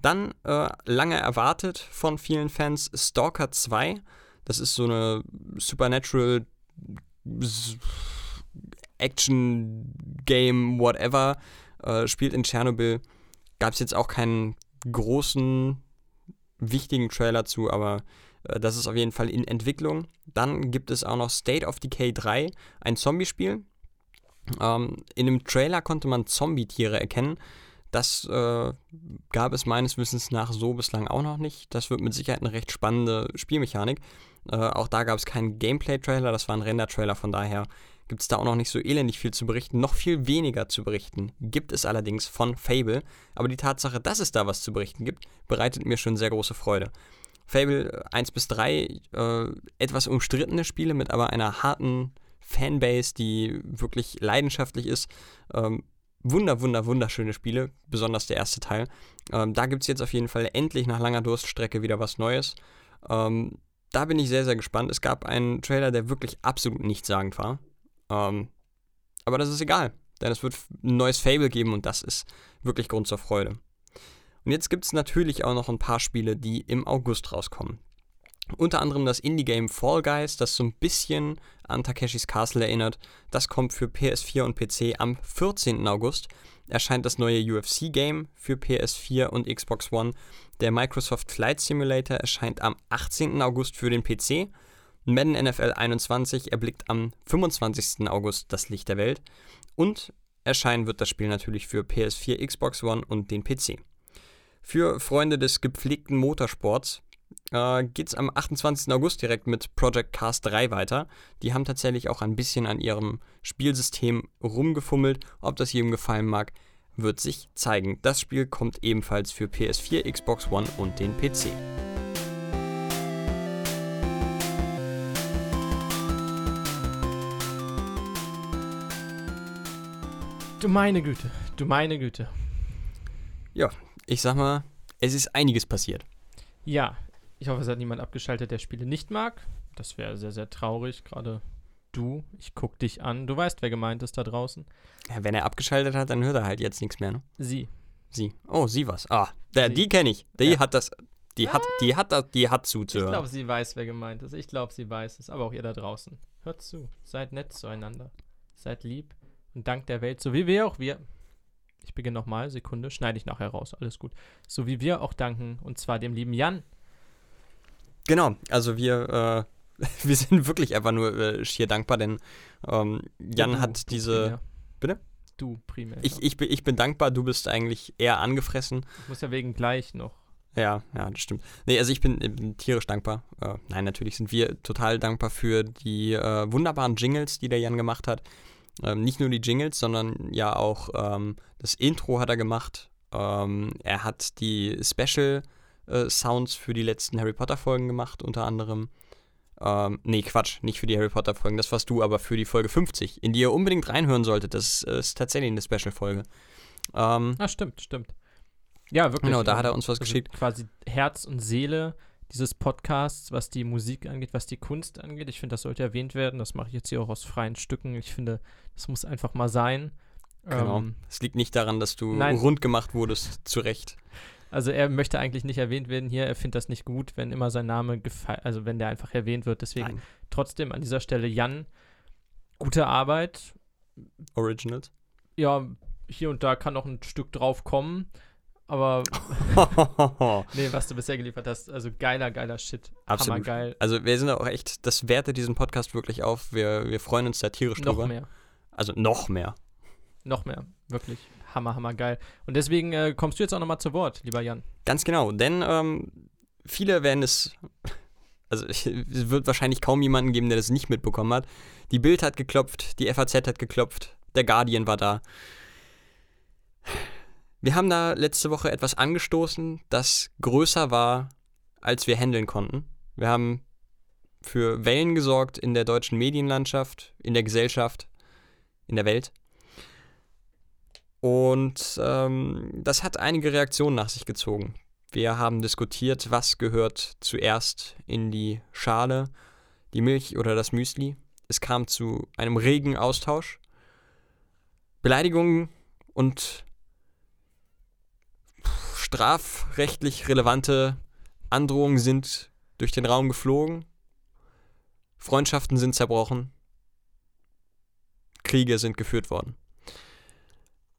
Dann äh, lange erwartet von vielen Fans Stalker 2. Das ist so eine Supernatural Action-Game, whatever, äh, spielt in Tschernobyl. Gab es jetzt auch keinen großen, wichtigen Trailer zu, aber das ist auf jeden Fall in Entwicklung. Dann gibt es auch noch State of Decay 3, ein Zombie-Spiel. Ähm, in dem Trailer konnte man Zombie-Tiere erkennen. Das äh, gab es meines Wissens nach so bislang auch noch nicht. Das wird mit Sicherheit eine recht spannende Spielmechanik. Äh, auch da gab es keinen Gameplay-Trailer, das war ein Render-Trailer, von daher gibt es da auch noch nicht so elendig viel zu berichten. Noch viel weniger zu berichten gibt es allerdings von Fable. Aber die Tatsache, dass es da was zu berichten gibt, bereitet mir schon sehr große Freude. Fable 1 bis 3, äh, etwas umstrittene Spiele mit aber einer harten Fanbase, die wirklich leidenschaftlich ist. Ähm, wunder, wunder, wunderschöne Spiele, besonders der erste Teil. Ähm, da gibt es jetzt auf jeden Fall endlich nach langer Durststrecke wieder was Neues. Ähm, da bin ich sehr, sehr gespannt. Es gab einen Trailer, der wirklich absolut nichtssagend war. Ähm, aber das ist egal, denn es wird ein neues Fable geben und das ist wirklich Grund zur Freude. Und jetzt gibt es natürlich auch noch ein paar Spiele, die im August rauskommen. Unter anderem das Indie-Game Fall Guys, das so ein bisschen an Takeshis Castle erinnert. Das kommt für PS4 und PC am 14. August. Erscheint das neue UFC-Game für PS4 und Xbox One. Der Microsoft Flight Simulator erscheint am 18. August für den PC. Madden NFL 21 erblickt am 25. August das Licht der Welt. Und erscheinen wird das Spiel natürlich für PS4, Xbox One und den PC. Für Freunde des gepflegten Motorsports äh, geht es am 28. August direkt mit Project Cars 3 weiter. Die haben tatsächlich auch ein bisschen an ihrem Spielsystem rumgefummelt. Ob das jedem gefallen mag, wird sich zeigen. Das Spiel kommt ebenfalls für PS4, Xbox One und den PC. Du meine Güte, du meine Güte. Ja, ich sag mal, es ist einiges passiert. Ja, ich hoffe, es hat niemand abgeschaltet, der Spiele nicht mag. Das wäre sehr, sehr traurig. Gerade du, ich guck dich an. Du weißt, wer gemeint ist da draußen. Ja, wenn er abgeschaltet hat, dann hört er halt jetzt nichts mehr, ne? Sie. Sie. Oh, sie was. Ah, der, Sie. die kenne ich. Die Ja. hat das. Die hat, die hat das, die hat Ich zuzuhören. glaube, sie weiß, wer gemeint ist. Ich glaube, sie weiß es. Aber auch ihr da draußen. Hört zu. Seid nett zueinander. Seid lieb. Und dank der Welt, so wie wir auch wir. Ich beginne nochmal, Sekunde, schneide ich nachher raus, alles gut. So wie wir auch danken, und zwar dem lieben Jan. Genau, also wir, äh, [laughs] wir sind wirklich einfach nur äh, schier dankbar, denn ähm, Jan Du, hat diese. primär. Bitte? Du primär. Ich, ich, bin, ich bin dankbar, du bist eigentlich eher angefressen. Ich muss ja wegen gleich noch. Ja, ja, das stimmt. Nee, also ich bin, ich bin tierisch dankbar. Äh, nein, natürlich sind wir total dankbar für die äh, wunderbaren Jingles, die der Jan gemacht hat. Ähm, nicht nur die Jingles, sondern ja auch ähm, das Intro hat er gemacht. Ähm, er hat die Special äh, Sounds für die letzten Harry Potter Folgen gemacht, unter anderem. Ähm, nee, Quatsch, nicht für die Harry Potter Folgen, das warst du, aber für die Folge 50, in die ihr unbedingt reinhören solltet. Das äh, ist tatsächlich eine Special Folge. Ähm, Ah, stimmt, stimmt. Ja, wirklich. Genau, da hat er uns was also geschickt. Quasi Herz und Seele dieses Podcasts, was die Musik angeht, was die Kunst angeht. Ich finde, das sollte erwähnt werden. Das mache ich jetzt hier auch aus freien Stücken. Ich finde, das muss einfach mal sein. Genau. Ähm, Es liegt nicht daran, dass du Nein. rund gemacht wurdest, zu Recht. also er möchte eigentlich nicht erwähnt werden hier. Er findet das nicht gut, wenn immer sein Name gefallen, also wenn der einfach erwähnt wird. Deswegen Nein. trotzdem an dieser Stelle Jan, gute Arbeit. Originals. Ja, hier und da kann noch ein Stück drauf kommen. Aber [laughs] nee, was du bisher geliefert hast, also geiler, geiler Shit. Absolut. Hammergeil. Also wir sind auch echt, das wertet diesen Podcast wirklich auf. Wir, wir freuen uns da tierisch Noch drüber. mehr. Also noch mehr. Noch mehr. Wirklich. Hammer, hammer geil. Und deswegen äh, kommst du jetzt auch nochmal zu Wort, lieber Jan. Ganz genau, denn ähm, viele werden es, [laughs] also [laughs] es wird wahrscheinlich kaum jemanden geben, der das nicht mitbekommen hat. Die Bild hat geklopft, die FAZ hat geklopft, der Guardian war da. Wir haben da letzte Woche etwas angestoßen, das größer war, als wir handeln konnten. Wir haben für Wellen gesorgt in der deutschen Medienlandschaft, in der Gesellschaft, in der Welt. Und ähm, das hat einige Reaktionen nach sich gezogen. Wir haben diskutiert, was gehört zuerst in die Schale, die Milch oder das Müsli. Es kam zu einem regen Austausch. Beleidigungen und strafrechtlich relevante Androhungen sind durch den Raum geflogen. Freundschaften sind zerbrochen. Kriege sind geführt worden.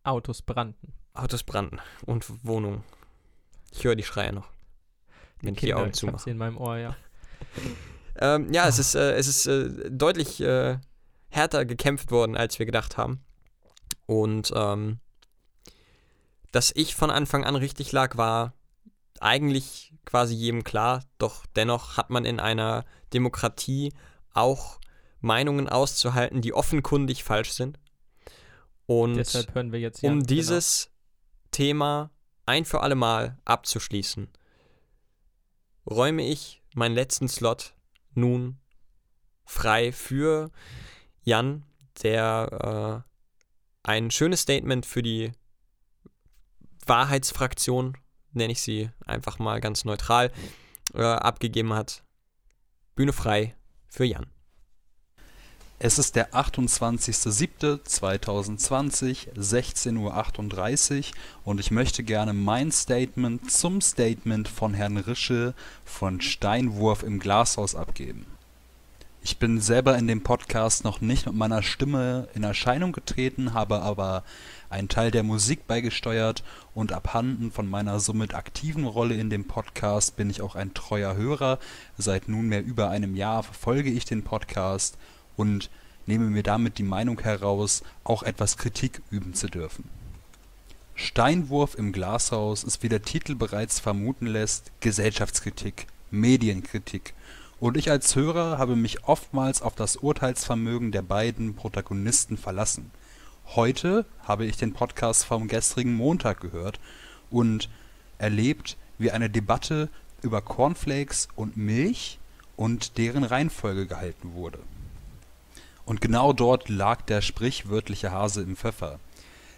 Autos brannten. Autos brannten und Wohnungen. Ich höre die Schreie noch. Die Wenn ich die Kinder, Augen ich zumache. sie in meinem Ohr, ja. [laughs] Ähm, ja, es ist, äh, es ist äh, deutlich äh, härter gekämpft worden, als wir gedacht haben. Und ähm, dass ich von Anfang an richtig lag, war eigentlich quasi jedem klar. Doch dennoch hat man in einer Demokratie auch Meinungen auszuhalten, die offenkundig falsch sind. Und Deshalb hören wir jetzt um genau. dieses Thema ein für alle Mal abzuschließen, räume ich meinen letzten Slot nun frei für Jan, der äh, ein schönes Statement für die Wahrheitsfraktion, nenne ich sie einfach mal ganz neutral, äh, abgegeben hat. Bühne frei für Jan. Es ist der 28.07.2020, 16.38 Uhr und ich möchte gerne mein Statement zum Statement von Herrn Rische von Steinwurf im Glashaus abgeben. Ich bin selber in dem Podcast noch nicht mit meiner Stimme in Erscheinung getreten, habe aber einen Teil der Musik beigesteuert und abhanden von meiner somit aktiven Rolle in dem Podcast bin ich auch ein treuer Hörer. Seit nunmehr über einem Jahr verfolge ich den Podcast und nehme mir damit die Meinung heraus, auch etwas Kritik üben zu dürfen. Steinwurf im Glashaus ist, wie der Titel bereits vermuten lässt, Gesellschaftskritik, Medienkritik. Und ich als Hörer habe mich oftmals auf das Urteilsvermögen der beiden Protagonisten verlassen. Heute habe ich den Podcast vom gestrigen Montag gehört und erlebt, wie eine Debatte über Cornflakes und Milch und deren Reihenfolge gehalten wurde. Und genau dort lag der sprichwörtliche Hase im Pfeffer.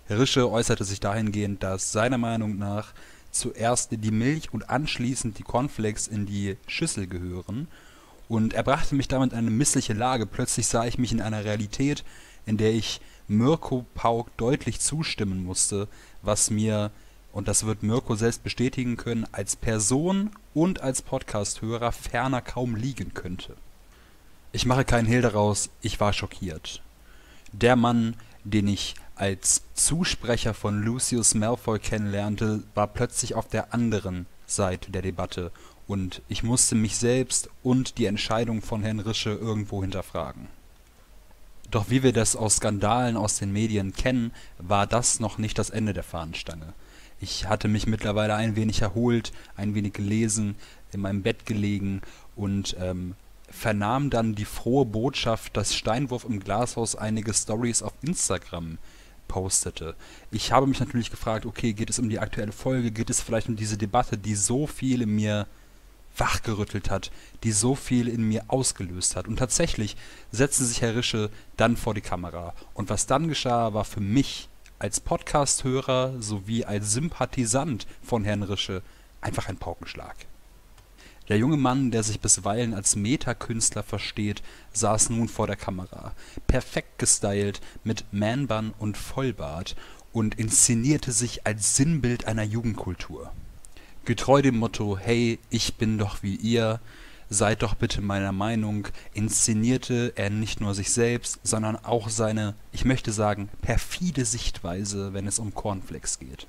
Rische äußerte sich dahingehend, dass seiner Meinung nach zuerst die Milch und anschließend die Cornflakes in die Schüssel gehören. Und er brachte mich damit in eine missliche Lage. Plötzlich sah ich mich in einer Realität, in der ich Mirko Pauk deutlich zustimmen musste, was mir, und das wird Mirko selbst bestätigen können, als Person und als Podcast-Hörer ferner kaum liegen könnte. Ich mache keinen Hehl daraus, ich war schockiert. Der Mann, den ich als Zusprecher von Lucius Malfoy kennenlernte, war plötzlich auf der anderen Seite der Debatte und ich musste mich selbst und die Entscheidung von Herrn Rische irgendwo hinterfragen. Doch wie wir das aus Skandalen aus den Medien kennen, war das noch nicht das Ende der Fahnenstange. Ich hatte mich mittlerweile ein wenig erholt, ein wenig gelesen, in meinem Bett gelegen und ähm, vernahm dann die frohe Botschaft, dass Steinwurf im Glashaus einige Stories auf Instagram postete. Ich habe mich natürlich gefragt, okay, geht es um die aktuelle Folge, geht es vielleicht um diese Debatte, die so viel in mir wachgerüttelt hat, die so viel in mir ausgelöst hat. Und tatsächlich setzte sich Herr Rische dann vor die Kamera. Und was dann geschah, war für mich als Podcast-Hörer sowie als Sympathisant von Herrn Rische einfach ein Paukenschlag. Der junge Mann, der sich bisweilen als Metakünstler versteht, saß nun vor der Kamera, perfekt gestylt mit Man-Bun und Vollbart und inszenierte sich als Sinnbild einer Jugendkultur. Getreu dem Motto Hey, ich bin doch wie ihr, seid doch bitte meiner Meinung, inszenierte er nicht nur sich selbst, sondern auch seine, ich möchte sagen, perfide Sichtweise, wenn es um Cornflakes geht.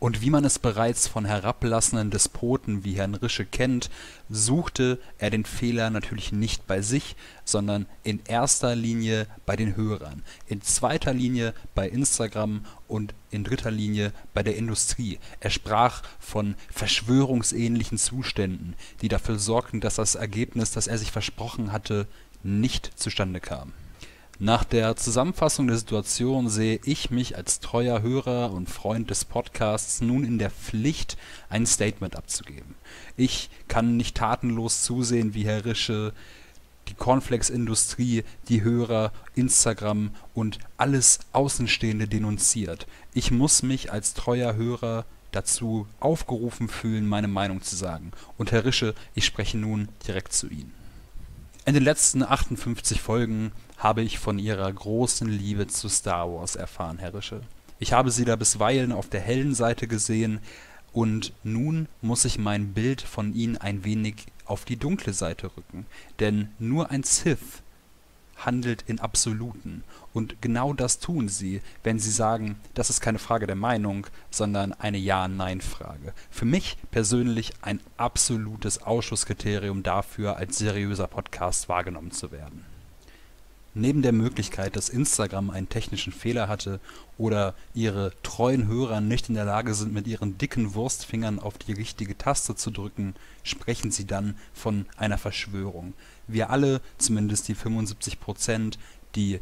Und wie man es bereits von herablassenden Despoten wie Herrn Rische kennt, suchte er den Fehler natürlich nicht bei sich, sondern in erster Linie bei den Hörern, in zweiter Linie bei Instagram und in dritter Linie bei der Industrie. Er sprach von verschwörungsähnlichen Zuständen, die dafür sorgten, dass das Ergebnis, das er sich versprochen hatte, nicht zustande kam. Nach der Zusammenfassung der Situation sehe ich mich als treuer Hörer und Freund des Podcasts nun in der Pflicht, ein Statement abzugeben. Ich kann nicht tatenlos zusehen, wie Herr Rische die Cornflakes-Industrie, die Hörer, Instagram und alles Außenstehende denunziert. Ich muss mich als treuer Hörer dazu aufgerufen fühlen, meine Meinung zu sagen. Und Herr Rische, ich spreche nun direkt zu Ihnen. In den letzten 58 Folgen habe ich von Ihrer großen Liebe zu Star Wars erfahren, Herr Rische. Ich habe Sie da bisweilen auf der hellen Seite gesehen und nun muss ich mein Bild von Ihnen ein wenig auf die dunkle Seite rücken, denn nur ein Sith handelt in Absoluten. Und genau das tun sie, wenn sie sagen, das ist keine Frage der Meinung, sondern eine Ja-Nein-Frage. Für mich persönlich ein absolutes Ausschusskriterium dafür, als seriöser Podcast wahrgenommen zu werden. Neben der Möglichkeit, dass Instagram einen technischen Fehler hatte oder ihre treuen Hörer nicht in der Lage sind, mit ihren dicken Wurstfingern auf die richtige Taste zu drücken, sprechen sie dann von einer Verschwörung. Wir alle, zumindest die 75 Prozent, die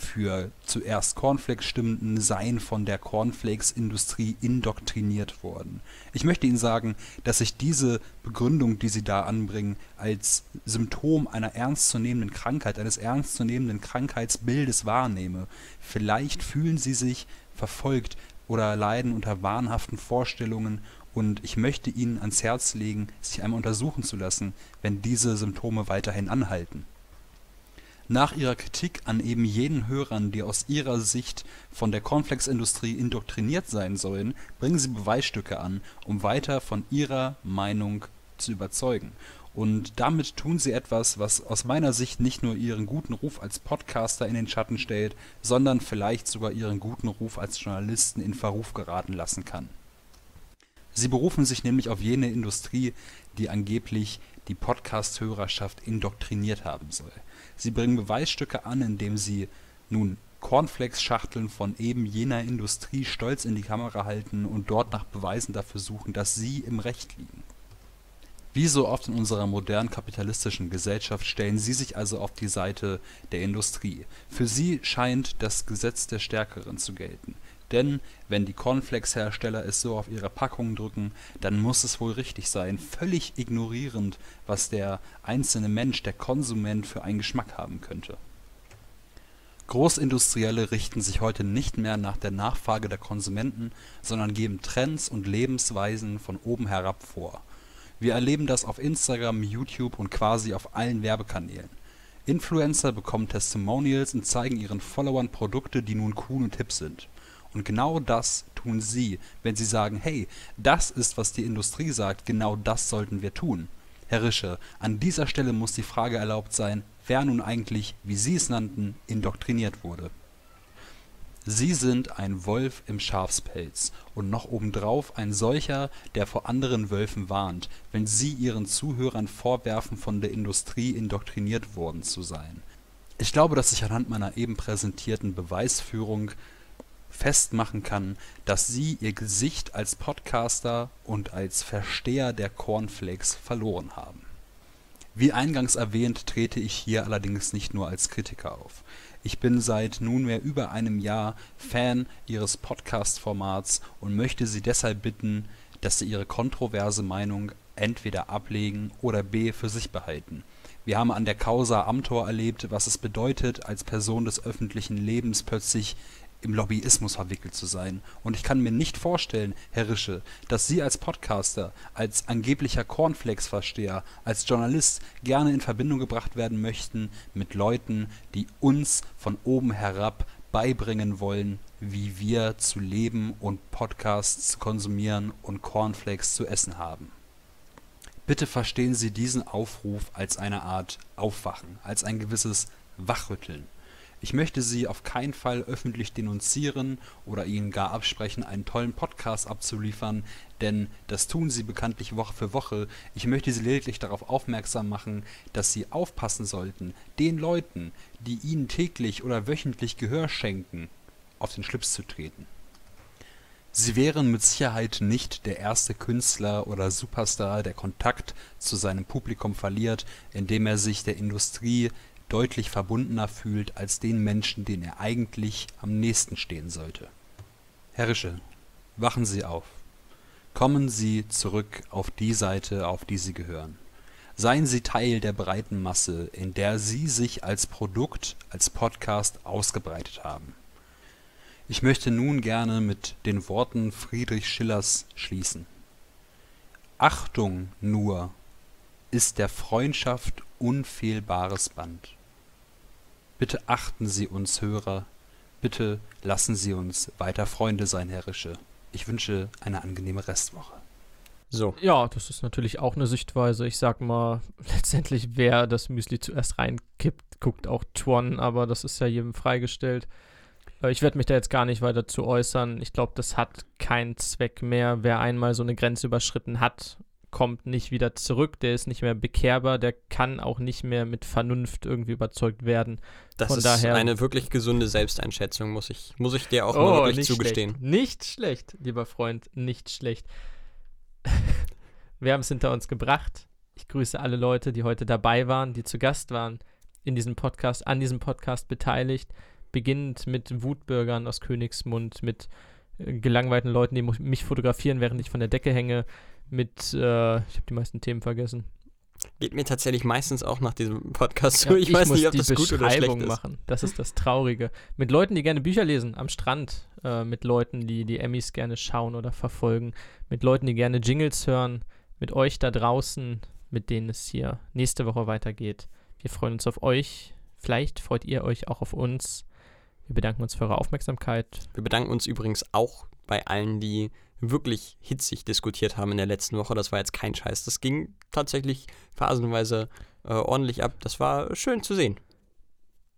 für zuerst Cornflakes stimmten, seien von der Cornflakes-Industrie indoktriniert worden. Ich möchte Ihnen sagen, dass ich diese Begründung, die Sie da anbringen, als Symptom einer ernstzunehmenden Krankheit, eines ernstzunehmenden Krankheitsbildes wahrnehme. Vielleicht fühlen Sie sich verfolgt oder leiden unter wahnhaften Vorstellungen und ich möchte Ihnen ans Herz legen, sich einmal untersuchen zu lassen, wenn diese Symptome weiterhin anhalten. Nach ihrer Kritik an eben jenen Hörern, die aus ihrer Sicht von der Cornflakes-Industrie indoktriniert sein sollen, bringen sie Beweisstücke an, um weiter von ihrer Meinung zu überzeugen. Und damit tun sie etwas, was aus meiner Sicht nicht nur ihren guten Ruf als Podcaster in den Schatten stellt, sondern vielleicht sogar ihren guten Ruf als Journalisten in Verruf geraten lassen kann. Sie berufen sich nämlich auf jene Industrie, die angeblich die Podcast-Hörerschaft indoktriniert haben soll. Sie bringen Beweisstücke an, indem sie nun Cornflakes-Schachteln von eben jener Industrie stolz in die Kamera halten und dort nach Beweisen dafür suchen, dass sie im Recht liegen. Wie so oft in unserer modernen kapitalistischen Gesellschaft stellen sie sich also auf die Seite der Industrie. Für sie scheint das Gesetz der Stärkeren zu gelten. Denn wenn die Cornflakes-Hersteller es so auf ihre Packungen drücken, dann muss es wohl richtig sein, völlig ignorierend, was der einzelne Mensch, der Konsument für einen Geschmack haben könnte. Großindustrielle richten sich heute nicht mehr nach der Nachfrage der Konsumenten, sondern geben Trends und Lebensweisen von oben herab vor. Wir erleben das auf Instagram, YouTube und quasi auf allen Werbekanälen. Influencer bekommen Testimonials und zeigen ihren Followern Produkte, die nun cool und hip sind. Und genau das tun sie, wenn sie sagen, hey, das ist, was die Industrie sagt, genau das sollten wir tun. Herr Rische, an dieser Stelle muss die Frage erlaubt sein, wer nun eigentlich, wie Sie es nannten, indoktriniert wurde. Sie sind ein Wolf im Schafspelz und noch obendrauf ein solcher, der vor anderen Wölfen warnt, wenn Sie Ihren Zuhörern vorwerfen, von der Industrie indoktriniert worden zu sein. Ich glaube, dass ich anhand meiner eben präsentierten Beweisführung festmachen kann, dass sie ihr Gesicht als Podcaster und als Versteher der Cornflakes verloren haben. Wie eingangs erwähnt, trete ich hier allerdings nicht nur als Kritiker auf. Ich bin seit nunmehr über einem Jahr Fan ihres Podcast-Formats und möchte Sie deshalb bitten, dass Sie Ihre kontroverse Meinung entweder ablegen oder b für sich behalten. Wir haben an der Causa Amtor erlebt, was es bedeutet, als Person des öffentlichen Lebens plötzlich im Lobbyismus verwickelt zu sein. Und ich kann mir nicht vorstellen, Herr Rische, dass Sie als Podcaster, als angeblicher Cornflakes-Versteher, als Journalist gerne in Verbindung gebracht werden möchten mit Leuten, die uns von oben herab beibringen wollen, wie wir zu leben und Podcasts zu konsumieren und Cornflakes zu essen haben. Bitte verstehen Sie diesen Aufruf als eine Art Aufwachen, als ein gewisses Wachrütteln. Ich möchte Sie auf keinen Fall öffentlich denunzieren oder Ihnen gar absprechen, einen tollen Podcast abzuliefern, denn das tun Sie bekanntlich Woche für Woche. Ich möchte Sie lediglich darauf aufmerksam machen, dass Sie aufpassen sollten, den Leuten, die Ihnen täglich oder wöchentlich Gehör schenken, auf den Schlips zu treten. Sie wären mit Sicherheit nicht der erste Künstler oder Superstar, der Kontakt zu seinem Publikum verliert, indem er sich der Industrie deutlich verbundener fühlt als den Menschen, den er eigentlich am nächsten stehen sollte. Herr Rische, wachen Sie auf. Kommen Sie zurück auf die Seite, auf die Sie gehören. Seien Sie Teil der breiten Masse, in der Sie sich als Produkt, als Podcast ausgebreitet haben. Ich möchte nun gerne mit den Worten Friedrich Schillers schließen. Achtung nur ist der Freundschaft unfehlbares Band. Bitte achten Sie uns Hörer, bitte lassen Sie uns weiter Freunde sein, Herr Rische. Ich wünsche eine angenehme Restwoche. So. Ja, das ist natürlich auch eine Sichtweise. Ich sag mal, [laughs] letztendlich, wer das Müsli zuerst reinkippt, guckt auch Twan, aber das ist ja jedem freigestellt. Äh, Ich werde mich da jetzt gar nicht weiter zu äußern. Ich glaube, das hat keinen Zweck mehr. Wer einmal so eine Grenze überschritten hat, kommt nicht wieder zurück. Der ist nicht mehr bekehrbar. Der kann auch nicht mehr mit Vernunft irgendwie überzeugt werden. Das Von ist daher- eine wirklich gesunde Selbsteinschätzung, muss ich, muss ich dir auch mal wirklich Oh, nicht zugestehen. Schlecht. Nicht schlecht, lieber Freund, nicht schlecht. [laughs] Wir haben es hinter uns gebracht. Ich grüße alle Leute, die heute dabei waren, die zu Gast waren in diesem Podcast, an diesem Podcast beteiligt. Beginnend mit Wutbürgern aus Königsmund, mit äh, gelangweilten Leuten, die mich fotografieren, während ich von der Decke hänge, mit, äh, ich habe die meisten Themen vergessen. Geht mir tatsächlich meistens auch nach diesem Podcast so. Ja, ich, weiß muss nicht, ob die das gut oder schlecht ist. machen. Das ist das Traurige. Mit Leuten, die gerne Bücher lesen, am Strand. Äh, mit Leuten, die die Emmys gerne schauen oder verfolgen. Mit Leuten, die gerne Jingles hören. Mit euch da draußen, mit denen es hier nächste Woche weitergeht. Wir freuen uns auf euch. Vielleicht freut ihr euch auch auf uns. Wir bedanken uns für eure Aufmerksamkeit. Wir bedanken uns übrigens auch bei allen, die wirklich hitzig diskutiert haben in der letzten Woche. Das war jetzt kein Scheiß. Das ging tatsächlich phasenweise äh, ordentlich ab. Das war schön zu sehen.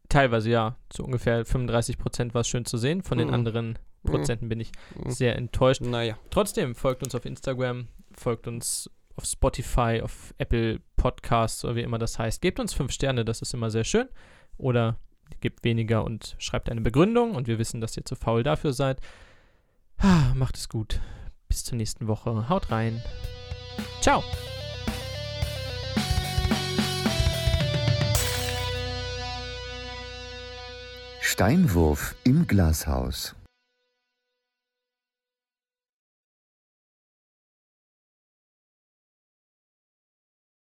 Teilweise ja, zu ungefähr 35 Prozent war es schön zu sehen. Von den Mhm. anderen Prozenten bin ich Mhm. sehr enttäuscht. Naja, Trotzdem, folgt uns auf Instagram, folgt uns auf Spotify, auf Apple Podcasts oder wie immer das heißt. Gebt uns fünf Sterne, das ist immer sehr schön. Oder gebt weniger und schreibt eine Begründung und wir wissen, dass ihr zu faul dafür seid. Ah, Macht es gut. Bis zur nächsten Woche. Haut rein. Ciao. Steinwurf im Glashaus.